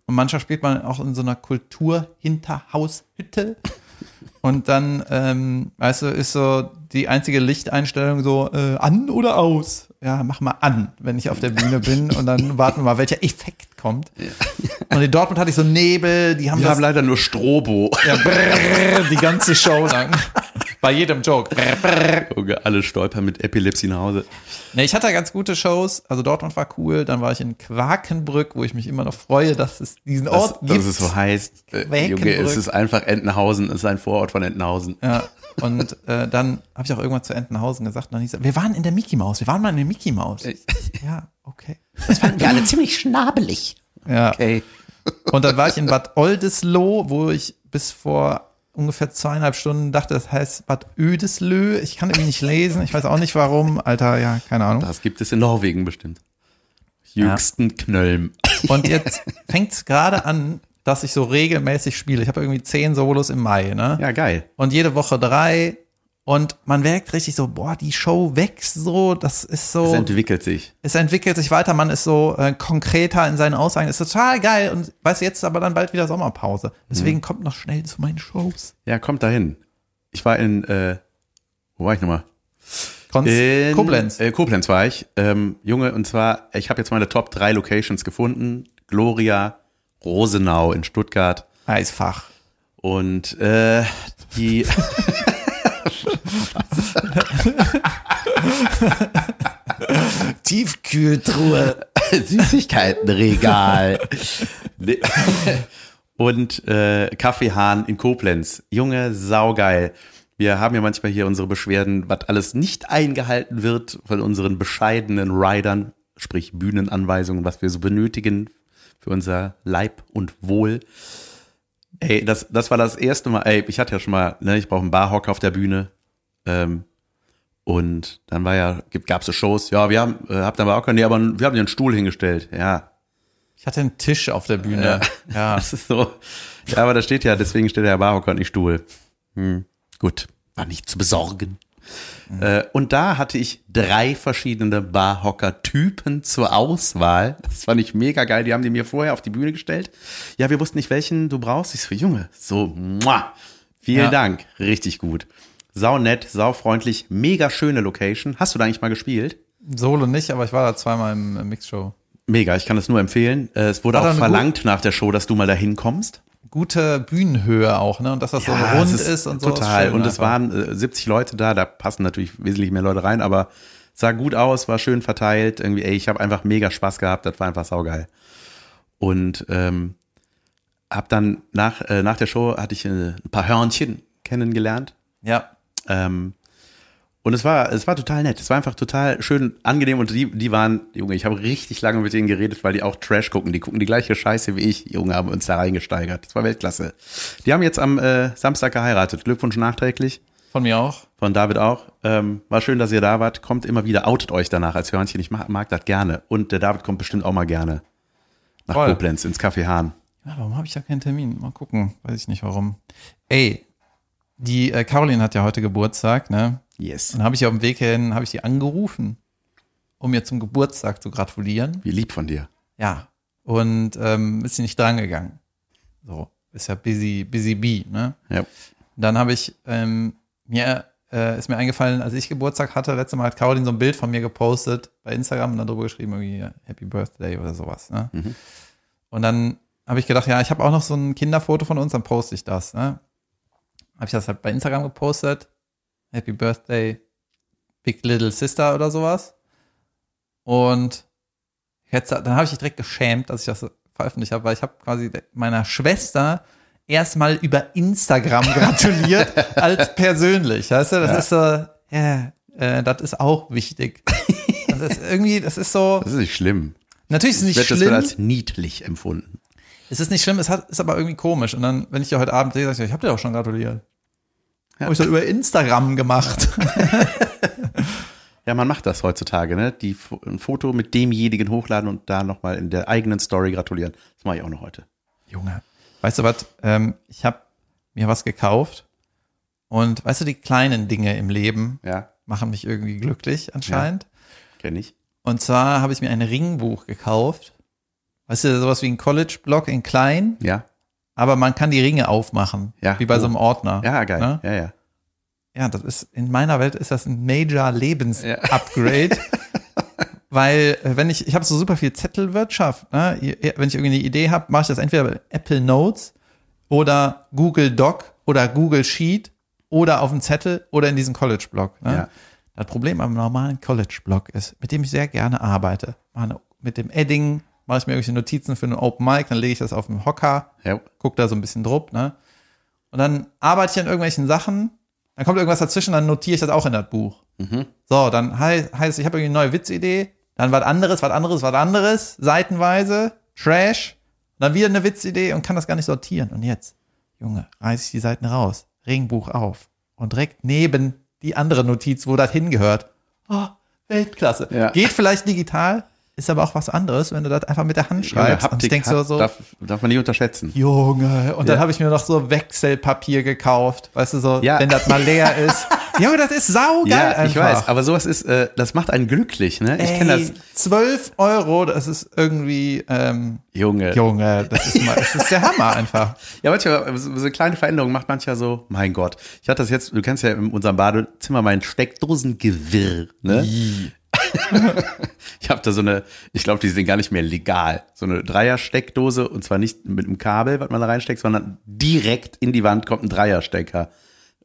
Und manchmal spielt man auch in so einer Kultur-Hinterhaushütte. (laughs) Und dann, ähm, weißt du, ist so die einzige Lichteinstellung so äh, an oder aus. Ja, mach mal an, wenn ich auf der Bühne bin (laughs) und dann warten wir mal, welcher Effekt kommt. Und in Dortmund hatte ich so Nebel, die haben Wir das haben leider nur Strobo. ja, brrr, die ganze Show lang. (laughs) Bei jedem Joke. Junge, alle stolpern mit Epilepsie nach Hause. Nee, ich hatte ganz gute Shows. Also Dortmund war cool. Dann war ich in Quakenbrück, wo ich mich immer noch freue, dass es diesen Das, Ort dass gibt. es so heißt. Äh. Junge, es ist einfach Entenhausen, es ist ein Vorort von Entenhausen. Ja. Und äh, dann habe ich auch irgendwann zu Entenhausen gesagt, und dann hieß es, wir waren in der Mickey Maus, wir waren mal in der Mickey Maus. Ja, okay. Das fanden wir alle (laughs) ziemlich schnabelig. Ja. Okay. Und dann war ich in Bad Oldesloe, wo ich bis vor ungefähr zweieinhalb Stunden dachte, das heißt Bad Oedeslö. Ich kann irgendwie nicht lesen, ich weiß auch nicht warum. Alter, ja, keine Ahnung. Das gibt es in Norwegen bestimmt. Jüngsten Knölm. Und jetzt (laughs) fängt es gerade an, dass ich so regelmäßig spiele. Ich habe irgendwie zehn Solos im Mai, ne? Ja, geil. Und jede Woche drei. Und man merkt richtig so, boah, die Show wächst so, das ist so. Es entwickelt sich. Es entwickelt sich weiter, man ist so äh, konkreter in seinen Aussagen, ist total geil. Und weißt du, jetzt aber dann bald wieder Sommerpause. Deswegen kommt noch schnell zu meinen Shows. Ja, kommt dahin. Ich war in, äh, wo war ich nochmal? Konz In Koblenz. Äh, Koblenz war ich. Ähm, Junge, und zwar, ich habe jetzt meine Top 3 Locations gefunden. Gloria, Rosenau in Stuttgart Eisfach. und äh, die (laughs) (laughs) Tiefkühltruhe. (laughs) Süßigkeitenregal. Und äh, Kaffeehahn in Koblenz. Junge, saugeil. Wir haben ja manchmal hier unsere Beschwerden, was alles nicht eingehalten wird von unseren bescheidenen Riders, sprich Bühnenanweisungen, was wir so benötigen für unser Leib und Wohl. Ey, das, das war das erste Mal, ey, ich hatte ja schon mal, ne, ich brauche einen Barhocker auf der Bühne. Ähm, und dann war ja, gab es so Shows, ja, wir haben, äh, habt aber auch keinen, nee, aber wir haben dir einen Stuhl hingestellt, ja. Ich hatte einen Tisch auf der Bühne. Ja. (laughs) Das ist so. Ja, aber da steht ja, deswegen steht der Barhocker nicht Stuhl. Hm, gut, war nicht zu besorgen. Äh, und da hatte ich drei verschiedene Barhocker-Typen zur Auswahl. Das fand ich mega geil. Die haben die mir vorher auf die Bühne gestellt. Ja, wir wussten nicht, welchen du brauchst. Ich so, Junge, so, muah. Vielen Ja. Dank. Richtig gut. Sau nett, sau freundlich, mega schöne Location. Hast du da eigentlich mal gespielt? Solo nicht, aber ich war da zweimal im, im Mixshow. Mega, ich kann es nur empfehlen. Äh, Es wurde War auch da verlangt nach der Show, dass du mal dahin kommst. Gute Bühnenhöhe auch, ne? Und dass das so rund es ist, und so. Total. ist und es einfach. waren äh, 70 Leute da, da passen natürlich wesentlich mehr Leute rein, aber sah gut aus, war schön verteilt. Irgendwie, ey, ich habe einfach mega Spaß gehabt, das war einfach saugeil. Und ähm, hab dann nach, äh, nach der Show hatte ich äh, ein paar Hörnchen kennengelernt. Ja. Ähm, und es war, es war total nett. Es war einfach total schön angenehm und die, die waren, Junge, ich habe richtig lange mit denen geredet, weil die auch Trash gucken. Die gucken die gleiche Scheiße wie ich. Junge, haben uns da reingesteigert. Das war Weltklasse. Die haben jetzt am äh, Samstag geheiratet. Glückwunsch nachträglich. Von mir auch. Von David auch. Ähm, war schön, dass ihr da wart. Kommt immer wieder, outet euch danach als Hörnchen. Ich mag, mag das gerne. Und der David kommt bestimmt auch mal gerne nach Voll. Koblenz ins Café Hahn. Ja, warum habe ich da keinen Termin? Mal gucken. Weiß ich nicht warum. Ey, die äh, Caroline hat ja heute Geburtstag, ne? Yes. Dann habe ich auf dem Weg hin, habe ich sie angerufen, um ihr zum Geburtstag zu gratulieren. Wie lieb von dir. Ja. Und ähm, ist sie nicht drangegangen. So, ist ja busy, busy bee, ne? Ja. Dann habe ich, ähm, mir äh, ist mir eingefallen, als ich Geburtstag hatte, letztes Mal hat Caroline so ein Bild von mir gepostet bei Instagram und dann drüber geschrieben, irgendwie Happy Birthday oder sowas. Ne? Mhm. Und dann habe ich gedacht, ja, ich habe auch noch so ein Kinderfoto von uns, dann poste ich das. Ne? Habe ich das halt bei Instagram gepostet. Happy Birthday, Big Little Sister oder sowas. Und jetzt, dann habe ich mich direkt geschämt, dass ich das veröffentlicht habe, weil ich habe quasi meiner Schwester erstmal über Instagram (laughs) gratuliert als persönlich. Weißt du, das Ja. ist so, ja, äh, das ist auch wichtig. Das ist irgendwie, das ist so, Das ist nicht schlimm. natürlich ist es Ich nicht werde das schlimm. als niedlich empfunden. Es ist nicht schlimm, es hat, ist aber irgendwie komisch. Und dann, wenn ich dir heute Abend sehe, sag ich, ich habe dir doch schon gratuliert. Ja. Habe ich doch über Instagram gemacht. Ja, man macht das heutzutage, ne? Die ein Foto mit demjenigen hochladen und da nochmal in der eigenen Story gratulieren. Das mache ich auch noch heute. Junge. Weißt du was? Ähm, ich habe mir was gekauft. Und weißt du, die kleinen Dinge im Leben Ja, machen mich irgendwie glücklich anscheinend. kenne ich. Und zwar habe ich mir ein Ringbuch gekauft. Weißt du, sowas wie ein College-Block in klein, Ja, aber man kann die Ringe aufmachen. Ja. Wie bei Oh. so einem Ordner. ja, geil. Ne? Ja, ja. Ja, das ist, in meiner Welt ist das ein major Lebens-Upgrade. (laughs) Weil, äh, wenn ich, ich habe so super viel Zettelwirtschaft, ne? Wenn ich irgendwie eine Idee habe, mache ich das entweder bei Apple Notes oder Google Doc oder Google Sheet oder auf dem Zettel oder in diesem College-Blog. Ne? Ja. Das Problem am normalen College-Blog ist, mit dem ich sehr gerne arbeite. Mit dem Edding mache ich mir irgendwelche Notizen für einen Open Mic, dann lege ich das auf den Hocker, ja. guck da so ein bisschen druck, ne? Und dann arbeite ich an irgendwelchen Sachen, dann kommt irgendwas dazwischen, dann notiere ich das auch in das Buch. Mhm. So, dann hei- heißt, ich habe irgendwie eine neue Witzidee, dann was anderes, was anderes, was anderes, seitenweise, Trash, dann wieder eine Witzidee und kann das gar nicht sortieren. Und jetzt, Junge, reiß ich die Seiten raus, Ringbuch auf und direkt neben die andere Notiz, wo das hingehört. Oh, Weltklasse. Ja. Geht vielleicht digital, ist aber auch was anderes, wenn du das einfach mit der Hand schreibst. Haptik und ich denk so, so darf, darf man nicht unterschätzen. Junge. Und dann Ja. habe ich mir noch so Wechselpapier gekauft, weißt du, so, Ja. wenn das mal leer (laughs) ist. Junge, das ist saugeil Ja, einfach. ich weiß, aber sowas ist, äh, das macht einen glücklich, ne? Ich kenne das. Ey, 12 Euro, das ist irgendwie, ähm, Junge. Junge, das ist mal, das ist der Hammer einfach. (laughs) Ja, manchmal, so eine kleine Veränderung macht manchmal so, mein Gott. Ich hatte das jetzt, du kennst ja in unserem Badezimmer mein Steckdosengewirr, ne? (laughs) Ich habe da so eine, ich glaube, die sind gar nicht mehr legal. So eine Dreier-Steckdose und zwar nicht mit einem Kabel, was man da reinsteckt, sondern direkt in die Wand kommt ein Dreierstecker.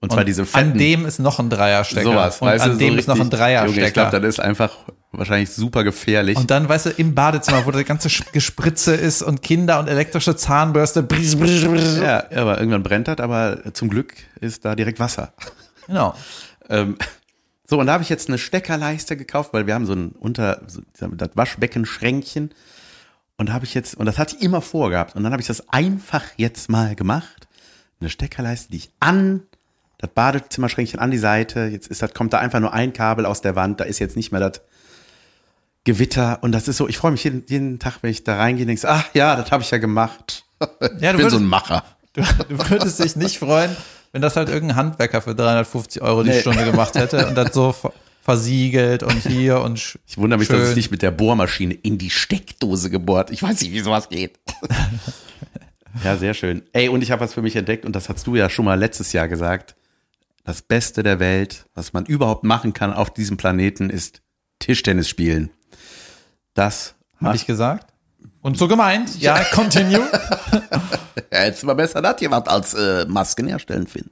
Und zwar diese fetten. An dem ist noch ein Dreierstecker. sowas, und weißt an du, dem so ist noch ein Dreierstecker. Junge, ich glaube, das ist einfach wahrscheinlich super gefährlich. und dann, weißt du, im Badezimmer, wo das ganze Gespritze ist und Kinder und elektrische Zahnbürste. Brrr, brrr, brrr. ja, aber irgendwann brennt das, aber zum Glück ist da direkt Wasser. Genau. (laughs) Ähm, so, und da habe ich jetzt eine Steckerleiste gekauft, weil wir haben so ein unter, so, das Waschbecken-Schränkchen. Und da habe ich jetzt, und das hatte ich immer vorgehabt. Und dann habe ich das einfach jetzt mal gemacht. Eine Steckerleiste, die ich an das Badezimmerschränkchen an die Seite. Jetzt ist das, kommt da einfach nur ein Kabel aus der Wand. Da ist jetzt nicht mehr das Gewitter. Und das ist so, ich freue mich jeden, jeden Tag, wenn ich da reingehe, denke, ach ja, das habe ich ja gemacht. Ja, ich du bin so würdest- ein Macher. Du, du würdest dich nicht freuen, wenn das halt irgendein Handwerker für 350 Euro die Nee. Stunde gemacht hätte und das so ver- versiegelt und hier und Ich wundere mich, dass es schön. nicht mit der Bohrmaschine in die Steckdose gebohrt. Ich weiß nicht, wie sowas geht. (laughs) ja, sehr schön. Ey, und ich habe was für mich entdeckt und das hast du ja schon mal letztes Jahr gesagt. Das Beste der Welt, was man überhaupt machen kann auf diesem Planeten, ist Tischtennis spielen. Das Habe ich gesagt? Und so gemeint? (laughs) Ja, continue. (laughs) Ja, jetzt mal besser das jemand als äh, Masken herstellen finden.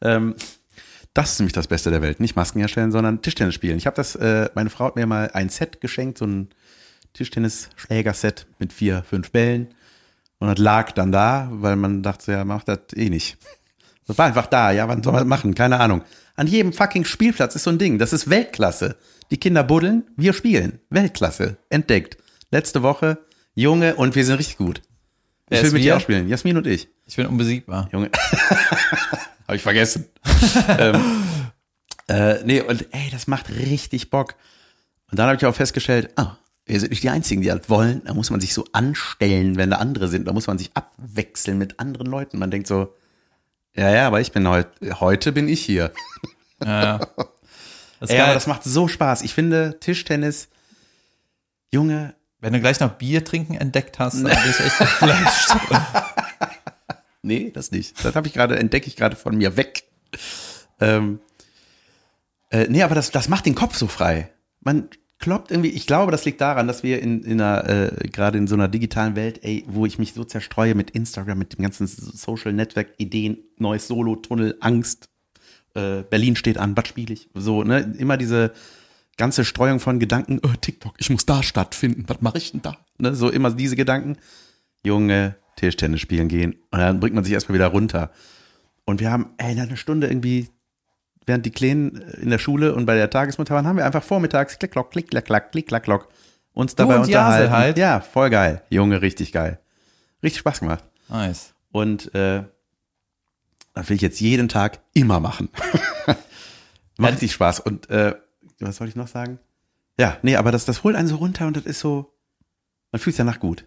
Ähm, das ist nämlich das Beste der Welt. Nicht Masken herstellen, sondern Tischtennis spielen. Ich habe das, äh, meine Frau hat mir mal ein Set geschenkt, so ein Tischtennis-Schlägerset mit vier, fünf Bällen. Und das lag dann da, weil man dachte, ja, macht das eh nicht. Das war einfach da, ja, wann soll man das machen? Keine Ahnung. An jedem fucking Spielplatz ist so ein Ding. Das ist Weltklasse. Die Kinder buddeln, wir spielen. Weltklasse. Entdeckt. Letzte Woche, Junge, und wir sind richtig gut. Ich will mit dir auch spielen. Jasmin und ich. Ich bin unbesiegbar. Junge. (laughs) Habe ich vergessen. (laughs) ähm, äh, nee, und ey, das macht richtig Bock. Und dann habe ich auch festgestellt, ah, wir sind nicht die Einzigen, die das wollen. Da muss man sich so anstellen, wenn da andere sind. Da muss man sich abwechseln mit anderen Leuten. Man denkt so, ja, ja, aber ich bin heute, heute bin ich hier. Ja, ja. (laughs) Das Ey, aber das macht so Spaß. Ich finde Tischtennis, Junge, Wenn du gleich noch Bier trinken entdeckt hast, dann bin ich echt geflasht. (laughs) Nee, das nicht. Das habe ich gerade, entdecke ich gerade von mir weg. Ähm, äh, nee, aber das, das macht den Kopf so frei. Man kloppt irgendwie, ich glaube, das liegt daran, dass wir in, in einer, äh, gerade in so einer digitalen Welt, ey, wo ich mich so zerstreue mit Instagram, mit dem ganzen Social Network, Ideen, neues Solo, Tunnel, Angst, äh, Berlin steht an, was spiele ich? So, ne, immer diese ganze Streuung von Gedanken, oh, TikTok, ich muss da stattfinden, was mache ich denn da? Ne, so immer diese Gedanken. Junge, Tischtennis spielen gehen. Und dann bringt man sich erstmal wieder runter. Und wir haben, ey, eine Stunde irgendwie, während die Kleinen in der Schule und bei der Tagesmutter waren, haben wir einfach vormittags klick, klock, klick, klack, klack, klick, klack, klock, uns dabei und unterhalten. halt. Ja, voll geil. Junge, richtig geil. Richtig Spaß gemacht. Nice. Und äh, das will ich jetzt jeden Tag immer machen. (laughs) Macht richtig Spaß. Und äh, was soll ich noch sagen? Ja, nee, aber das, das holt einen so runter und das ist so, man fühlt sich danach gut.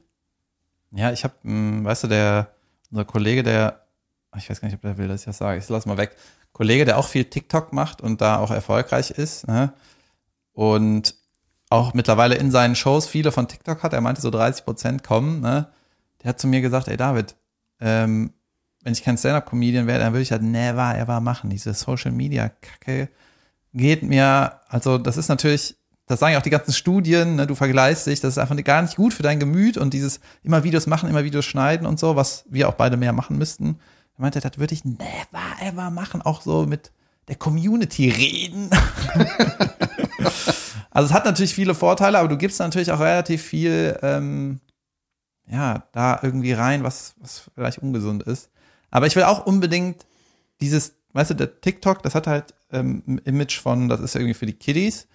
Ja, ich habe, weißt du, der, unser Kollege, der, ich weiß gar nicht, ob der will, dass ich das sage, ich lass mal weg. Kollege, der auch viel TikTok macht und da auch erfolgreich ist, ne? Und auch mittlerweile in seinen Shows viele von TikTok hat, er meinte so 30 Prozent kommen, ne? Der hat zu mir gesagt, ey David, ähm, wenn ich kein Stand-Up-Comedian wäre, dann würde ich das never ever machen. Diese Social-Media-Kacke geht mir, also das ist natürlich, das sagen ja auch die ganzen Studien, ne, du vergleichst dich, das ist einfach gar nicht gut für dein Gemüt und dieses immer Videos machen, immer Videos schneiden und so, was wir auch beide mehr machen müssten. Er meinte, das würde ich never ever machen, auch so mit der Community reden. (laughs) also es hat natürlich viele Vorteile, aber du gibst natürlich auch relativ viel, ähm, ja, da irgendwie rein, was, was vielleicht ungesund ist. Aber ich will auch unbedingt dieses, weißt du, der TikTok, das hat halt ähm, ein Image von, das ist irgendwie für die Kiddies.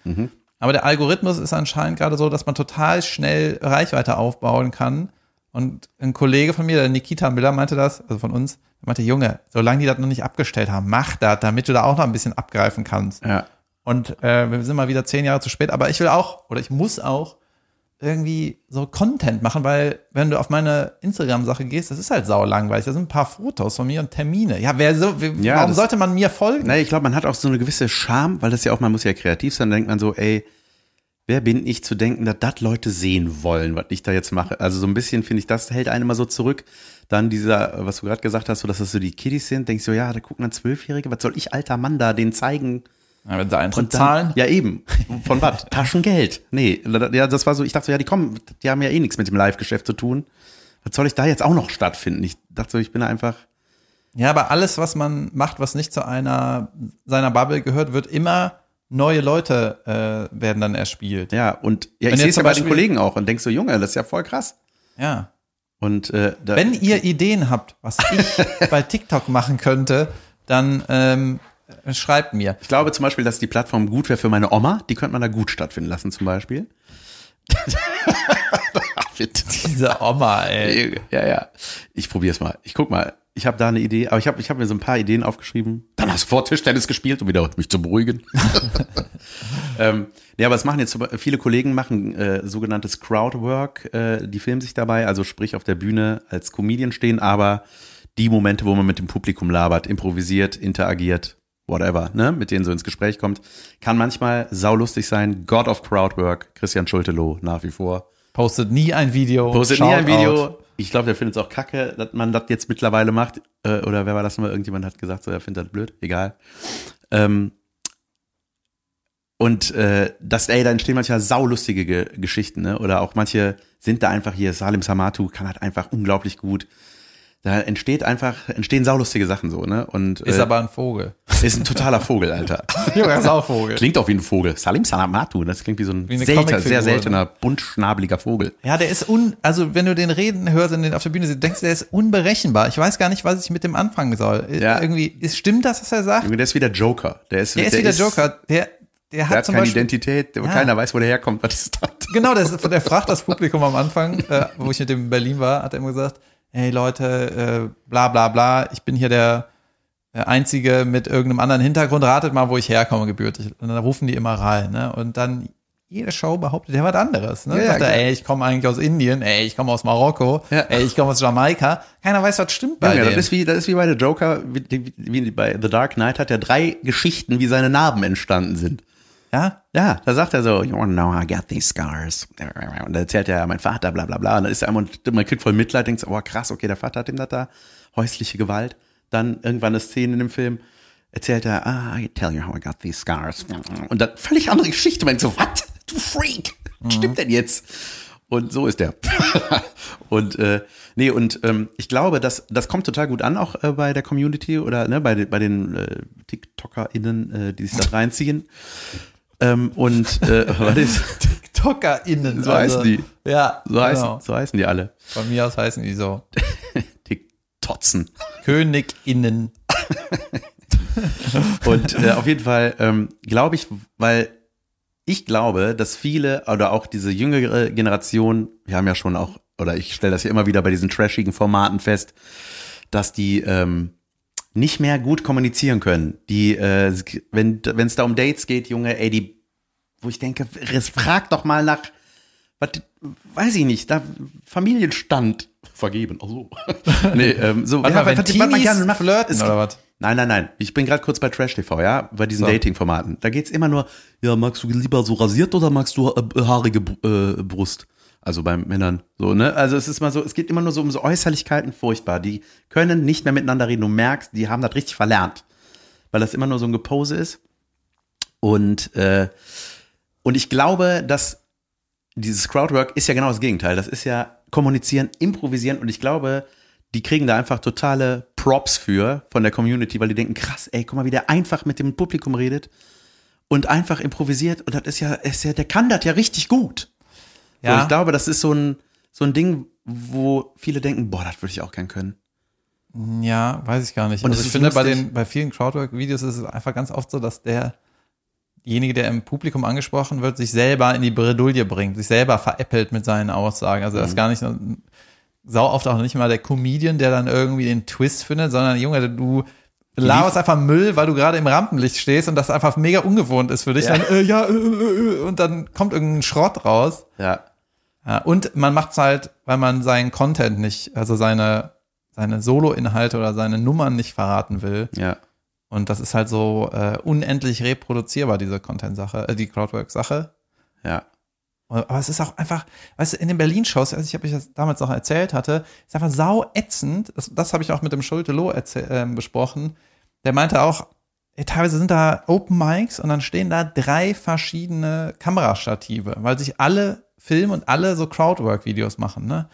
Aber der Algorithmus ist anscheinend gerade so, dass man total schnell Reichweite aufbauen kann. Und ein Kollege von mir, der Nikita Miller, meinte das, also von uns, der meinte, Junge, solange die das noch nicht abgestellt haben, mach das, damit du da auch noch ein bisschen abgreifen kannst. Ja. Und äh, wir sind mal wieder zehn Jahre zu spät, aber ich will auch, oder ich muss auch irgendwie so Content machen, weil wenn du auf meine Instagram-Sache gehst, das ist halt sau langweilig. Da sind ein paar Fotos von mir und Termine. Ja, wer so, wer, Ja, warum das- sollte man mir folgen? Na, ich glaube, man hat auch so eine gewisse Scham, weil das ja auch, man muss ja kreativ sein, dann denkt man so, ey, wer bin ich zu denken, dass das Leute sehen wollen, was ich da jetzt mache. Also so ein bisschen finde ich, das hält einen immer so zurück. Dann dieser, was du gerade gesagt hast, so dass das so die Kiddies sind, denkst du, ja, da gucken dann Zwölfjährige, was soll ich alter Mann da denen zeigen? Ja, wenn sie Eintritt Und dann, zahlen. Ja, eben. Von was? (laughs) Taschengeld. Nee, ja, das war so, ich dachte so, ja, die kommen, die haben ja eh nichts mit dem Live-Geschäft zu tun. Was soll ich da jetzt auch noch stattfinden? Ich dachte so, ich bin da einfach, Ja, aber alles, was man macht, was nicht zu einer seiner Bubble gehört, wird immer neue Leute äh, werden dann erspielt. ja, und ja, Wenn ich sehe es ja bei den Kollegen auch und denkst so, Junge, das ist ja voll krass. Ja. Und äh, da, Wenn ihr Ideen habt, was ich (laughs) bei TikTok machen könnte, dann ähm, schreibt mir. ich glaube zum Beispiel, dass die Plattform gut wäre für meine Oma, die könnte man da gut stattfinden lassen zum Beispiel. (laughs) (laughs) Diese Oma, ey. Ja, ja. Ich probier's mal. Ich guck mal. Ich habe da eine Idee, aber ich habe ich hab mir so ein paar Ideen aufgeschrieben. Dann hast du vor Tischtennis gespielt, um wieder mich zu beruhigen. (laughs) ähm, ja, aber es machen jetzt viele Kollegen machen äh, sogenanntes Crowdwork. Äh, die filmen sich dabei, also sprich auf der Bühne als Comedian stehen, aber die Momente, wo man mit dem Publikum labert, improvisiert, interagiert, whatever, ne, mit denen so ins Gespräch kommt, kann manchmal saulustig sein. God of Crowdwork, Christian Schulteloh nach wie vor. Postet nie ein Video. Postet nie ein. Video. Ich glaube, der findet es auch kacke, dass man das jetzt mittlerweile macht. Äh, oder wer war das mal? Irgendjemand hat gesagt, so, er findet das blöd. Egal. Ähm, und äh, das, ey, da entstehen manchmal saulustige Ge Geschichten, ne? Oder auch manche sind da einfach hier, Salim Samatu kann halt einfach unglaublich gut. Da entsteht einfach, entstehen saulustige Sachen so, ne? Und Ist äh, aber ein Vogel. (laughs) ist ein totaler Vogel, Alter. (laughs) Junge, ist auch Vogel. Klingt auch wie ein Vogel. Salim Salamatu, das klingt wie so ein Wie Comicfigur, sehr ne? seltener, buntschnabeliger Vogel. Ja, der ist un, also wenn du den reden hörst und den auf der Bühne siehst, denkst du, der ist unberechenbar. Ich weiß gar nicht, was ich mit dem anfangen soll. Ja. Irgendwie, ist, stimmt das, was er sagt? Junge, der ist wie der Joker. Der ist, Der ist wie der Joker. Der, der Der hat hat zum keine Beispiel, Identität, Ja. keiner weiß, wo der herkommt, was ist das? genau, der, ist- der fragt das Publikum am Anfang, äh, wo ich mit dem in Berlin war, hat er immer gesagt, hey Leute, äh, bla bla bla, ich bin hier der äh, Einzige mit irgendeinem anderen Hintergrund, ratet mal, wo ich herkomme gebürtig. Und dann rufen die immer rein, ne? Und dann jede Show behauptet, der was anderes. Ne? Ja, ja, Sagt er, klar. ey, ich komme eigentlich aus Indien, ey, ich komme aus Marokko, Ja. ey, ich komme aus Jamaika. Keiner weiß, was stimmt bei Junge, dem. das, ist wie, das ist wie bei der Joker, wie, wie, wie bei The Dark Knight hat er drei Geschichten, wie seine Narben entstanden sind. Ja? Ja, da sagt er so, you wanna know how I got these scars. Und da erzählt er, mein Vater, bla bla bla. Und dann ist er einmal, und man kriegt voll Mitleid, denkt so, oh krass, okay, der Vater hat ihm das da, häusliche Gewalt. Dann irgendwann eine Szene in dem Film, erzählt er, ah, I tell you how I got these scars. Und dann völlig andere Geschichte. Man so, was? Du Freak! Was stimmt denn jetzt? Und so ist der. (laughs) und äh, nee, und ähm, ich glaube, das, das kommt total gut an, auch äh, bei der Community oder ne, bei, bei den äh, TikTokerInnen, äh, die sich das reinziehen. Ähm, und äh, (laughs) was ist? TikTokerInnen. So heißen die. Ja, So heißen, genau. so heißen die alle. Von mir aus heißen die so. (laughs) TikTotzen. KönigInnen. (laughs) Und äh, auf jeden Fall ähm, glaube ich, weil ich glaube, dass viele oder auch diese jüngere Generation, wir haben ja schon auch, oder ich stelle das ja immer wieder bei diesen trashigen Formaten fest, dass die ähm, nicht mehr gut kommunizieren können. Die, äh, wenn wenn es da um Dates geht, Junge, ey, die, wo ich denke, frag doch mal nach, was, weiß ich nicht, da Familienstand vergeben. Ach so. (laughs) nee, ähm, so, Warte mal, wenn was man Teenies gerne macht. flirten oder was? Nein, nein, nein. Ich bin gerade kurz bei Trash TV, ja, bei diesen So. Dating-Formaten. Da geht's immer nur, ja, magst du lieber so rasiert oder magst du äh, haarige äh, Brust? Also bei Männern, so, ne? Also es ist mal so, es geht immer nur so um so Äußerlichkeiten, furchtbar. Die können nicht mehr miteinander reden. Du merkst, die haben das richtig verlernt. Weil das immer nur so ein Gepose ist. Und, äh, und ich glaube, dass dieses Crowdwork ist ja genau das Gegenteil. Das ist ja kommunizieren, improvisieren und ich glaube, die kriegen da einfach totale Props für von der Community, weil die denken, krass, ey, guck mal, wie der einfach mit dem Publikum redet und einfach improvisiert und das ist ja, ist ja der kann das ja richtig gut. So, Ja. ich glaube, das ist so ein, so ein Ding, wo viele denken, boah, das würde ich auch gern können. Ja, weiß ich gar nicht. Und also ich finde, bei, lustig. den, bei vielen Crowdwork-Videos ist es einfach ganz oft so, dass derjenige, der im Publikum angesprochen wird, sich selber in die Bredouille bringt, sich selber veräppelt mit seinen Aussagen. Also Mhm. das ist gar nicht so, sau oft auch nicht mal der Comedian, der dann irgendwie den Twist findet, sondern Junge, du laberst einfach Müll, weil du gerade im Rampenlicht stehst und das einfach mega ungewohnt ist für dich. Ja. Dann, äh, ja, äh, äh, äh, und dann kommt irgendein Schrott raus. Ja. Ja, und man macht's halt, weil man seinen Content nicht, also seine, seine Solo-Inhalte oder seine Nummern nicht verraten will. Ja. Und das ist halt so äh, unendlich reproduzierbar, diese Content-Sache, äh, die Crowdwork-Sache. Ja. Aber es ist auch einfach, weißt du, in den Berlin-Shows, also ich habe euch das damals noch erzählt hatte, ist einfach sau ätzend. Das, das habe ich auch mit dem Schulte Loh äh, besprochen. Der meinte auch, teilweise sind da Open Mics und dann stehen da drei verschiedene Kamerastative, weil sich alle filmen und alle so Crowdwork-Videos machen, ne?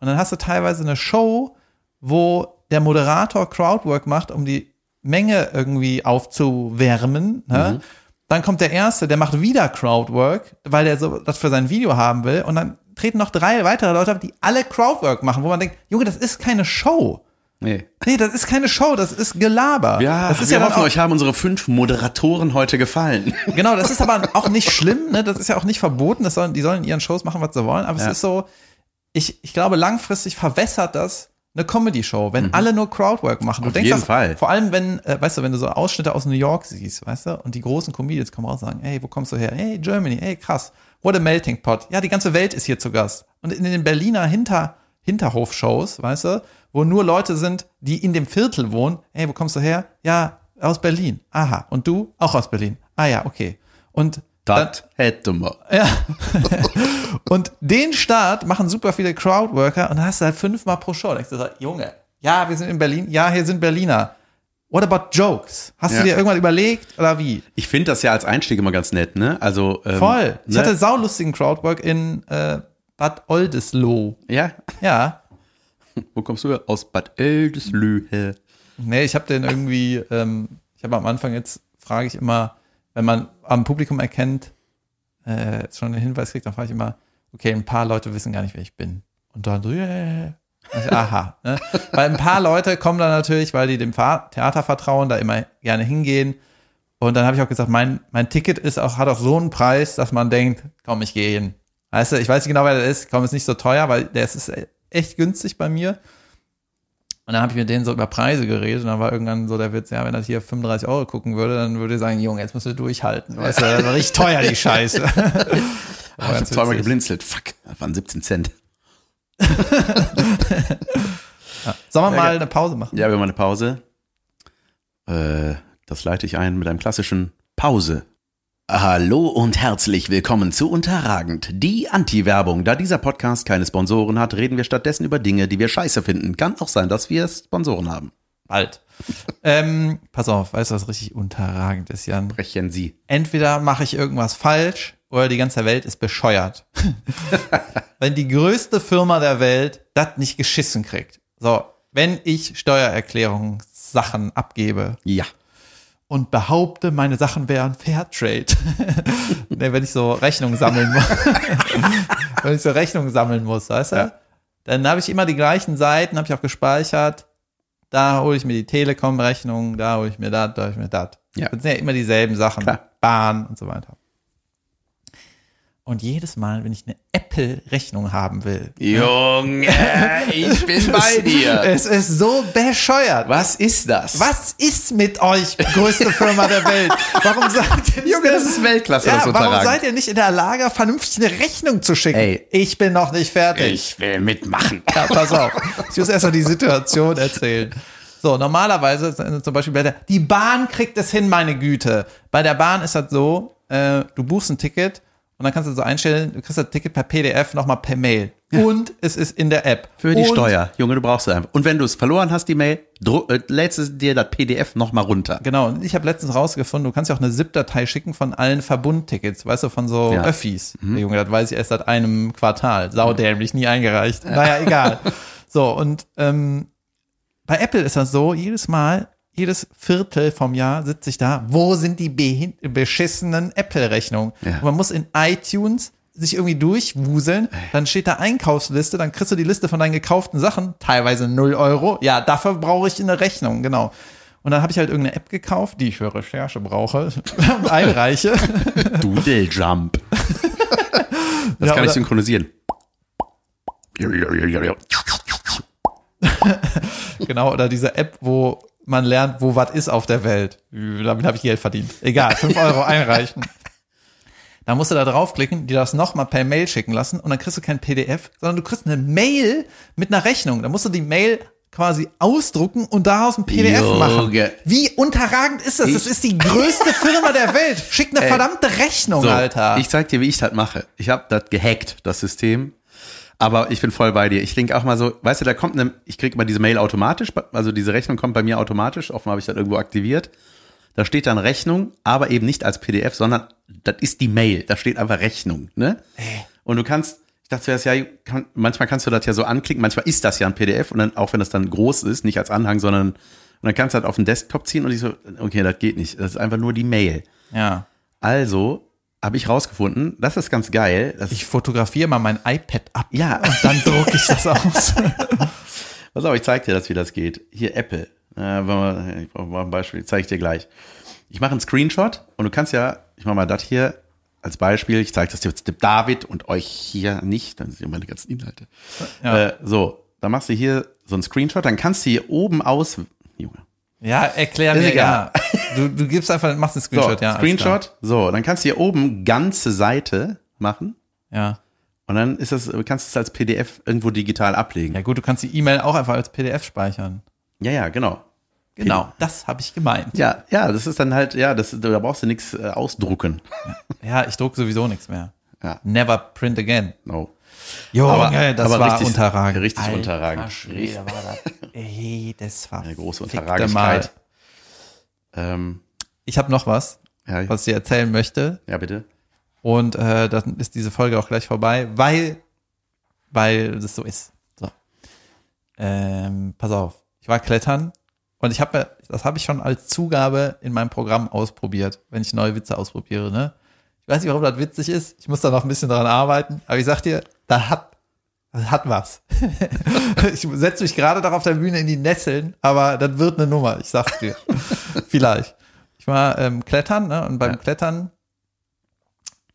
Und dann hast du teilweise eine Show, wo der Moderator Crowdwork macht, um die Menge irgendwie aufzuwärmen, ne? Mhm. Dann kommt der Erste, der macht wieder Crowdwork, weil der so das für sein Video haben will. Und dann treten noch drei weitere Leute auf, die alle Crowdwork machen, wo man denkt, Junge, das ist keine Show. Nee. Nee, das ist keine Show, das ist Gelaber. Ja, das ist wir ja hoffen, auch, euch haben unsere fünf Moderatoren heute gefallen. (laughs) Genau, das ist aber (laughs) auch nicht schlimm, ne? Das ist ja auch nicht verboten. Das sollen, die sollen in ihren Shows machen, was sie wollen. Aber Ja. es ist so, ich, ich glaube, langfristig verwässert das eine Comedy-Show, wenn Mhm. alle nur Crowdwork machen. Du Auf denkst jeden auch, Fall. Vor allem, wenn, äh, weißt du, wenn du so Ausschnitte aus New York siehst, weißt du, und die großen Comedians kommen raus und sagen, hey, wo kommst du her? Hey, Germany, hey, krass. What a melting pot. Ja, die ganze Welt ist hier zu Gast. Und in den Berliner Hinter, Hinterhof-Shows, weißt du, wo nur Leute sind, die in dem Viertel wohnen, hey, wo kommst du her? Ja, aus Berlin. Aha. Und du? Auch aus Berlin. Ah ja, okay. Und Das hätte man. ja. (laughs) und den Start machen super viele Crowdworker und dann hast du halt fünfmal pro Show. Denkst du so, Junge, ja, wir sind in Berlin, ja, hier sind Berliner. What about Jokes? Hast Ja. du dir irgendwann überlegt oder wie? Ich finde das ja als Einstieg immer ganz nett, ne? Also ähm, Voll. Ich ne? hatte saulustigen Crowdwork in äh, Bad Oldesloe. ja. Ja. Wo kommst du her? Aus Bad Eldeslöhe. Nee, ich habe den irgendwie, ähm, ich habe am Anfang jetzt, frage ich immer, wenn man am Publikum erkennt, äh, schon einen Hinweis kriegt, dann frage ich immer, okay, ein paar Leute wissen gar nicht, wer ich bin. Und dann so, yeah. Aha. Ne? Weil ein paar Leute kommen dann natürlich, weil die dem Theater vertrauen, da immer gerne hingehen. Und dann habe ich auch gesagt, mein, mein Ticket ist auch, hat auch so einen Preis, dass man denkt, komm, ich gehe hin. Weißt du, ich weiß nicht genau, wer der ist, komm, ist nicht so teuer, weil der ist echt günstig bei mir. Und dann habe ich mit denen so über Preise geredet und dann war irgendwann so der Witz, ja, wenn das hier 35 Euro gucken würde, dann würde ich sagen, Junge, jetzt musst du durchhalten. Weißt du, das war richtig teuer, die Scheiße. (laughs) Ah, ich habe zweimal geblinzelt. Fuck, das waren 17 Cent. (laughs) Sollen wir Ja, mal eine Pause machen? Ja, wir machen eine Pause. Äh, das leite ich ein mit einem klassischen Pause. Hallo und herzlich willkommen zu Unterragend, die Anti-Werbung. Da dieser Podcast keine Sponsoren hat, reden wir stattdessen über Dinge, die wir scheiße finden. Kann auch sein, dass wir Sponsoren haben. Bald. (laughs) ähm, pass auf, weißt du, was richtig unterragend ist, Jan? Brechen Sie. Entweder mache ich irgendwas falsch oder die ganze Welt ist bescheuert. (laughs) wenn die größte Firma der Welt das nicht geschissen kriegt. So, wenn ich Steuererklärungssachen abgebe, Ja. Und behaupte, meine Sachen wären Fairtrade. (laughs) nee, wenn ich so Rechnungen sammeln muss. (laughs) wenn ich so Rechnungen sammeln muss, weißt du? Ja. Dann habe ich immer die gleichen Seiten, habe ich auch gespeichert. Da hole ich mir die Telekom-Rechnung, da hole ich mir das, da hole ich mir das. Ja. Das sind ja immer dieselben Sachen. Klar. Bahn und so weiter. Und jedes Mal, wenn ich eine Apple-Rechnung haben will, Junge, (laughs) ich bin bei dir. es ist so bescheuert. Was ist das? Was ist mit euch, größte Firma der Welt? Warum sagt ihr nicht, Junge, das ist Weltklasse, ja, das warum seid ihr nicht in der Lage, vernünftig eine Rechnung zu schicken? Ey. Ich bin noch nicht fertig. Ich will mitmachen. Ja, pass auf. Ich muss erst mal die Situation erzählen. So, normalerweise ist zum Beispiel bei der, die Bahn kriegt es hin, meine Güte. Bei der Bahn ist das so, äh, du buchst ein Ticket und dann kannst du so einstellen, du kriegst das Ticket per PDF nochmal per Mail. Und es ist in der App. Für die und, Steuer. Junge, du brauchst es einfach. Und wenn du es verloren hast, die Mail, äh, lädst es dir das PDF nochmal runter. Genau, und ich habe letztens rausgefunden, du kannst ja auch eine ZIP-Datei schicken von allen Verbundtickets, weißt du, von so Ja. Öffis. Junge, das weiß ich erst seit einem Quartal. Saudämlich, nie eingereicht. Naja, egal. (laughs) So, und ähm, bei Apple ist das so, jedes Mal, jedes Viertel vom Jahr sitze ich da, wo sind die beschissenen Apple-Rechnungen? Ja. Man muss in iTunes sich irgendwie durchwuseln, dann steht da Einkaufsliste, dann kriegst du die Liste von deinen gekauften Sachen, teilweise 0 Euro. Ja, dafür brauche ich eine Rechnung, genau. Und dann habe ich halt irgendeine App gekauft, die ich für Recherche brauche und (laughs) einreiche. Doodle Jump. Das Ja, kann ich synchronisieren. (laughs) Genau, oder diese App, wo man lernt, wo was ist auf der Welt. Damit habe ich Geld verdient. Egal, 5 Euro einreichen. (laughs) Da musst du da draufklicken, dir das nochmal per Mail schicken lassen und dann kriegst du kein PDF, sondern du kriegst eine Mail mit einer Rechnung. Da musst du die Mail quasi ausdrucken und daraus ein PDF Junge. machen. Wie unterragend ist das? das Ich- ist die größte (laughs) Firma der Welt. Schick eine Ey. verdammte Rechnung, So, Alter. Ich zeig dir, wie ich das mache. Ich habe das gehackt, das System. Aber ich bin voll bei dir. Ich denke auch mal so, weißt du, da kommt eine, ich kriege immer diese Mail automatisch, also diese Rechnung kommt bei mir automatisch, offenbar habe ich das irgendwo aktiviert. Da steht dann Rechnung, aber eben nicht als PDF, sondern das ist die Mail. Da steht einfach Rechnung, ne? Und du kannst, ich dachte zuerst, ja, kann, manchmal kannst du das ja so anklicken, manchmal ist das ja ein PDF und dann, auch wenn das dann groß ist, nicht als Anhang, sondern, und dann kannst du das auf den Desktop ziehen und ich so, okay, das geht nicht. Das ist einfach nur die Mail. ja. Also habe ich rausgefunden, das ist ganz geil. Das Ich fotografiere mal mein iPad ab. ja, Und dann drucke ich das aus. (laughs) pass auf, ich zeig dir das, wie das geht. Hier Apple. Äh, ich brauche mal ein Beispiel, zeige ich dir gleich. Ich mache einen Screenshot und du kannst ja, ich mache mal das hier als Beispiel, ich zeige das jetzt dem David und euch hier nicht, dann wir meine ganzen Inhalte. Ja. Äh, so, dann machst du hier so einen Screenshot, dann kannst du hier oben aus, Junge. Ja, erklär mir, egal. ja. Du, du gibst einfach, machst einen So, Screenshot, ja. alles Screenshot, so, dann kannst du hier oben ganze Seite machen. Ja. und dann ist das, kannst du es als PDF irgendwo digital ablegen. Ja gut, du kannst die E-Mail auch einfach als PDF speichern. Ja, ja, genau. Genau, das habe ich gemeint. Ja, ja, das ist dann halt, ja, das, da brauchst du nichts äh, ausdrucken. Ja, ich druck sowieso nichts mehr. Ja, Never print again. no. Jo, Aber- das aber war richtig- unterragend. richtig unterragend. Schwede, war das. Ey, das war Eine große. Mal. Ähm, Ich habe noch was, ja, was ich dir erzählen möchte. ja, bitte. Und äh, dann ist diese Folge auch gleich vorbei, weil, weil das so ist. So. Ähm, pass auf, ich war klettern und ich habe, das habe ich schon als Zugabe in meinem Programm ausprobiert, wenn ich neue Witze ausprobiere. Ne? Ich weiß nicht, warum das witzig ist. Ich muss da noch ein bisschen dran arbeiten, aber ich sag dir, da hat, das hat was. (laughs) ich setze mich gerade da auf der Bühne in die Nesseln, aber das wird eine Nummer. Ich sag's dir. (laughs) Vielleicht. Ich war ähm, klettern ne? und beim Ja. Klettern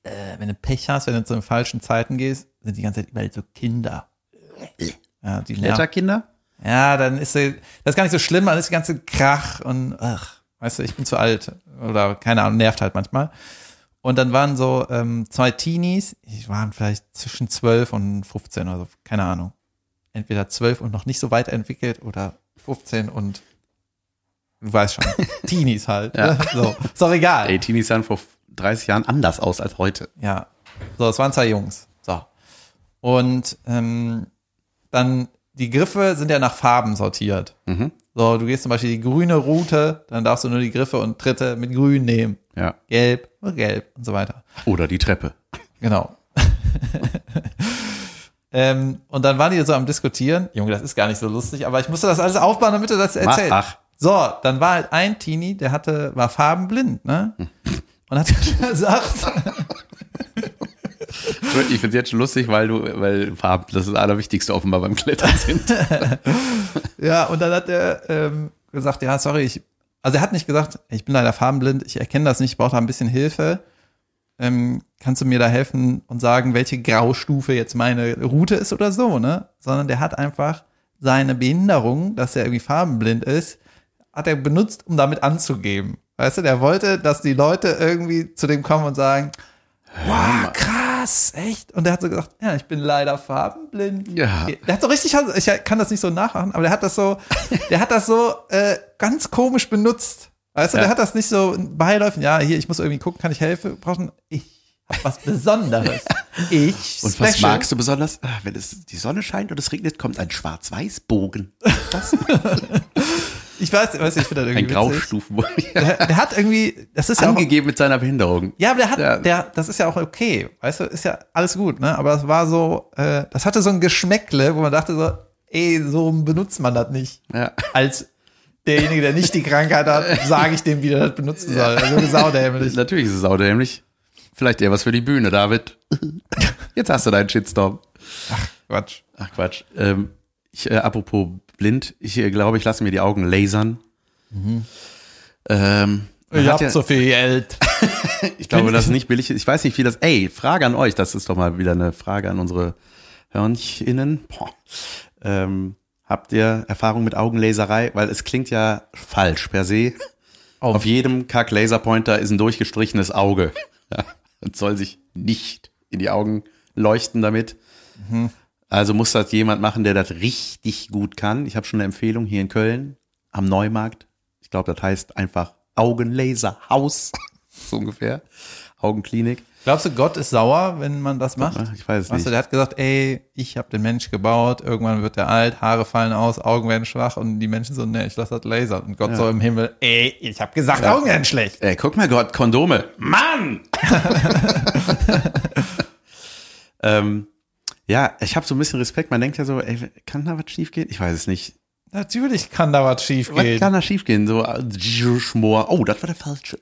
äh, wenn du Pech hast, wenn du zu den falschen Zeiten gehst, sind die ganze Zeit überall so Kinder. Ja, die. Kletterkinder? Ja, dann ist sie, das ist gar nicht so schlimm, dann ist die ganze Krach und ach, weißt du, ich bin zu alt oder keine Ahnung, nervt halt manchmal. Und dann waren so ähm, zwei Teenies, die waren vielleicht zwischen 12 und 15 oder so, keine Ahnung. Entweder 12 und noch nicht so weit entwickelt oder 15 und du weißt schon, (laughs) Teenies halt. Ja. Ne? So, ist doch egal. Ey, Teenies sahen vor 30 Jahren anders aus als heute. Ja. So, es waren zwei Jungs. So. Und ähm, dann, die Griffe sind ja nach Farben sortiert. Mhm. So, du gehst zum Beispiel die grüne Route, dann darfst du nur die Griffe und Tritte mit grün nehmen. Ja. Gelb und gelb und so weiter. Oder die Treppe. Genau. (laughs) ähm, und dann waren die so am Diskutieren. Junge, das ist gar nicht so lustig, aber ich musste das alles aufbauen, damit du das erzählst. ach. So, dann war halt ein Teenie, der hatte, war farbenblind, ne? Und hat (laughs) gesagt, Ich finde es jetzt schon lustig, weil du, weil Farben das ist das Allerwichtigste offenbar beim Klettern sind. (laughs) Ja, und dann hat er ähm, gesagt, ja, sorry, ich, also er hat nicht gesagt, ich bin leider farbenblind, ich erkenne das nicht, ich brauche da ein bisschen Hilfe. Ähm, kannst du mir da helfen und sagen, welche Graustufe jetzt meine Route ist oder so, ne? Sondern der hat einfach seine Behinderung, dass er irgendwie farbenblind ist, hat er benutzt, um damit anzugeben. Weißt du, der wollte, dass die Leute irgendwie zu dem kommen und sagen, wow, krass, echt? Und der hat so gesagt, ja, ich bin leider farbenblind. Ja. Der hat so richtig, ich kann das nicht so nachmachen, aber der hat das so, (laughs) der hat das so äh, ganz komisch benutzt. Weißt du, Ja. der hat das nicht so beiläufen, ja, hier, ich muss irgendwie gucken, kann ich helfen? Brauchen, ich hab was Besonderes. (laughs) Ich, Und was special. magst du besonders? Ah, Wenn es die Sonne scheint und es regnet, kommt ein Schwarz-Weiß-Bogen. (laughs) Ich weiß, weiß ich finde das Ein irgendwie witzig. Graustufenbogen. Der, der hat irgendwie, das ist ja auch, Angegeben mit seiner Behinderung. Ja, aber der hat, Ja. der, das ist ja auch okay, weißt du, ist ja alles gut, ne? Aber es war so, äh, das hatte so ein Geschmäckle, wo man dachte so, ey, so benutzt man das nicht. Ja. Als derjenige, der nicht die Krankheit hat, sage ich dem, wie der das benutzen soll. Also saudämlich. Natürlich ist es saudämlich. Vielleicht eher was für die Bühne, David. (laughs) Jetzt hast du deinen Shitstorm. Quatsch. Ach Quatsch. Ähm, ich, äh, apropos blind, ich äh, glaube, ich lasse mir die Augen lasern. Ähm, man Ich hab ja, so viel Geld. (laughs) ich glaube, das ist nicht billig. Ich weiß nicht, wie das. Ey, Frage an euch. Das ist doch mal wieder eine Frage an unsere Hörnchinnen. Boah. Ähm, habt ihr Erfahrung mit Augenlaserei? Weil es klingt ja falsch per se. Auf- Auf jedem Kack-Laserpointer ist ein durchgestrichenes Auge. (laughs) Und soll sich nicht in die Augen leuchten damit. Also muss das jemand machen, der das richtig gut kann. Ich habe schon eine Empfehlung hier in Köln am Neumarkt. Ich glaube, das heißt einfach Augenlaserhaus, (laughs) so ungefähr. Augenklinik. Glaubst du, Gott ist sauer, wenn man das macht? Ich weiß es Weißt du, nicht. der hat gesagt, ey, ich habe den Mensch gebaut, irgendwann wird er alt, Haare fallen aus, Augen werden schwach und die Menschen so, nee, ich lasse das lasern. Und Gott so im Himmel, ey, ich habe gesagt, Augen werden schlecht. Ey, guck mal Gott, Kondome. Mann! (laughs) (laughs) ähm, ja, ich habe so ein bisschen Respekt. Man denkt ja so, ey, kann da was schiefgehen? Ich weiß es nicht. Natürlich kann da was schief Was gehen. kann da schiefgehen? So, äh, Schmor. Oh, das war der falsche.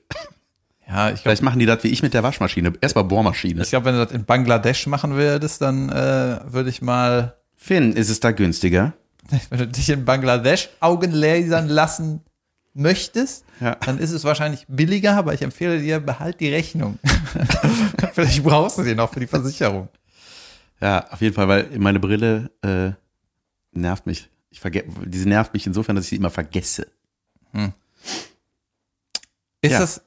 Ja, ich glaube, Vielleicht machen die das wie ich mit der Waschmaschine. Erstmal Bohrmaschine. ich glaub, wenn du das in Bangladesch machen würdest, dann äh, würde ich mal, Finn, ist es da günstiger? (laughs) wenn du dich in Bangladesch Augen lasern lassen möchtest, Ja. dann ist es wahrscheinlich billiger, aber ich empfehle dir, behalt die Rechnung. (laughs) Vielleicht brauchst du die noch für die Versicherung. Ja, auf jeden Fall, weil meine Brille äh, nervt mich. Ich diese nervt mich insofern, dass ich sie immer vergesse. Ist Ja. das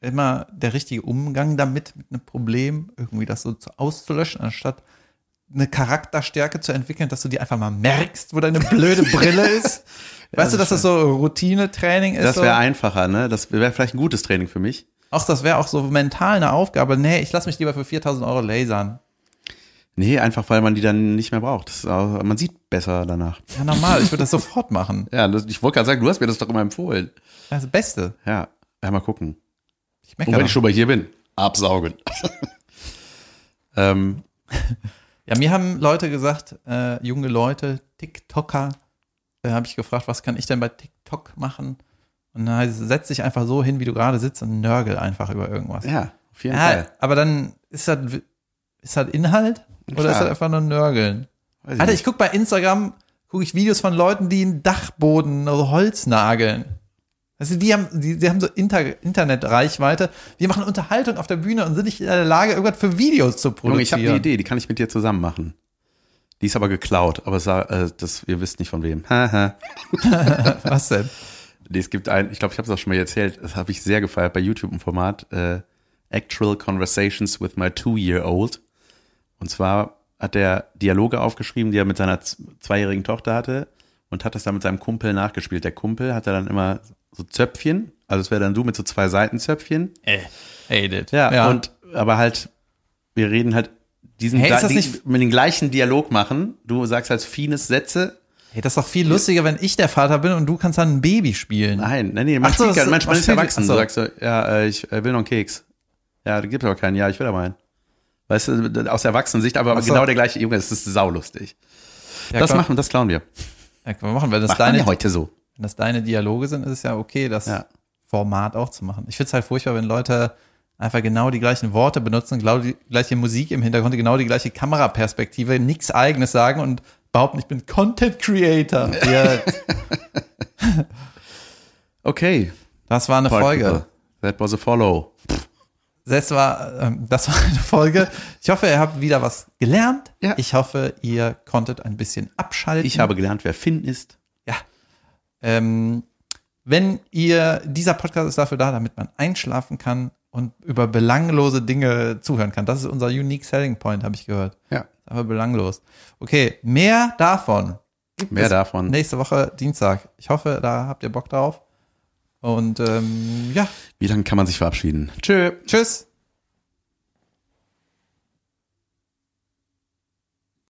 immer der richtige Umgang damit, mit einem Problem, irgendwie das so zu- auszulöschen, anstatt eine Charakterstärke zu entwickeln, dass du dir einfach mal merkst, wo deine blöde Brille (laughs) ist? Weißt du, dass das so Routine-Training ist? Das so? wäre einfacher, ne? Das wäre vielleicht ein gutes Training für mich. Auch das wäre auch so mental eine Aufgabe. Nee, ich lasse mich lieber für 4000 Euro lasern. Nee, einfach weil man die dann nicht mehr braucht. Ist man sieht besser danach. Ja, normal, ich würde das sofort machen. (laughs) Ja, das, ich wollte gerade sagen, du hast mir das doch immer empfohlen. Das das Beste. Ja, ja mal gucken. Ich Und meckere. wenn ich schon mal hier bin, absaugen. (laughs) ähm, Ja, mir haben Leute gesagt, äh, junge Leute, TikToker, da habe ich gefragt, was kann ich denn bei TikTok machen? Und dann heißt es, setz dich einfach so hin, wie du gerade sitzt und nörgel einfach über irgendwas. ja, auf jeden Ja, Fall. aber dann ist das, ist das Inhalt oder Klar. ist das einfach nur Nörgeln? Weiß Alter, nicht. ich guck bei Instagram, gucke ich Videos von Leuten, die einen Dachboden also Holz nageln. Also die haben, die, die haben so Inter, Internetreichweite. Wir machen Unterhaltung auf der Bühne und sind nicht in der Lage, irgendwas für Videos zu produzieren. Junge, ich habe eine Idee, die kann ich mit dir zusammen machen. Die ist aber geklaut, aber sa- äh, das, ihr wisst nicht von wem. Haha. (laughs) Was denn? Nee, es gibt ein, ich glaube, ich habe es auch schon mal erzählt, das habe ich sehr gefeiert bei YouTube ein Format, äh, Actual Conversations with my Two-Year-Old. Und zwar hat er Dialoge aufgeschrieben, die er mit seiner zweijährigen Tochter hatte und hat das dann mit seinem Kumpel nachgespielt. Der Kumpel hat dann immer so Zöpfchen, also es wäre dann du mit so zwei Seitenzöpfchen. Äh, hate it. Ja, und aber halt, wir reden halt diesen Hey, ist das nicht- mit den gleichen Dialog machen. Du sagst halt Fines Sätze. Hey, das ist doch viel lustiger, wenn ich der Vater bin und du kannst dann ein Baby spielen. Nein, nein, nee, man, so, spielt das- man, man ist erwachsen. ach so. Du sagst so, ja, äh, ich will noch einen Keks. Ja, da gibt aber keinen. Ja, ich will aber einen. Weißt du, aus Erwachsenensicht, aber so. genau der gleiche Junge, das ist saulustig. Ja, das komm, machen, das klauen wir. Ja, können wir machen. Wenn das, Macht deine, ja heute so. wenn das deine Dialoge sind, ist es ja okay, das Ja. Format auch zu machen. Ich finde es halt furchtbar, wenn Leute einfach genau die gleichen Worte benutzen, genau die gleiche Musik im Hintergrund, genau die gleiche Kameraperspektive, nichts eigenes sagen und behaupten, ich bin Content Creator. (laughs) (laughs) Okay. das war eine Folge. That was a follow. Das war, ähm, das war eine Folge. Ich hoffe, ihr habt wieder was gelernt. Ja. Ich hoffe, ihr konntet ein bisschen abschalten. Ich habe gelernt, wer Finn ist. Ja. Ähm, wenn ihr, dieser Podcast ist dafür da, damit man einschlafen kann und über belanglose Dinge zuhören kann. Das ist unser unique selling point, habe ich gehört. Ja. Aber belanglos. Okay, mehr davon. Mehr davon. Nächste Woche Dienstag. Ich hoffe, da habt ihr Bock drauf. Und ähm, ja, Wie lange kann man sich verabschieden? Tschö. tschüss.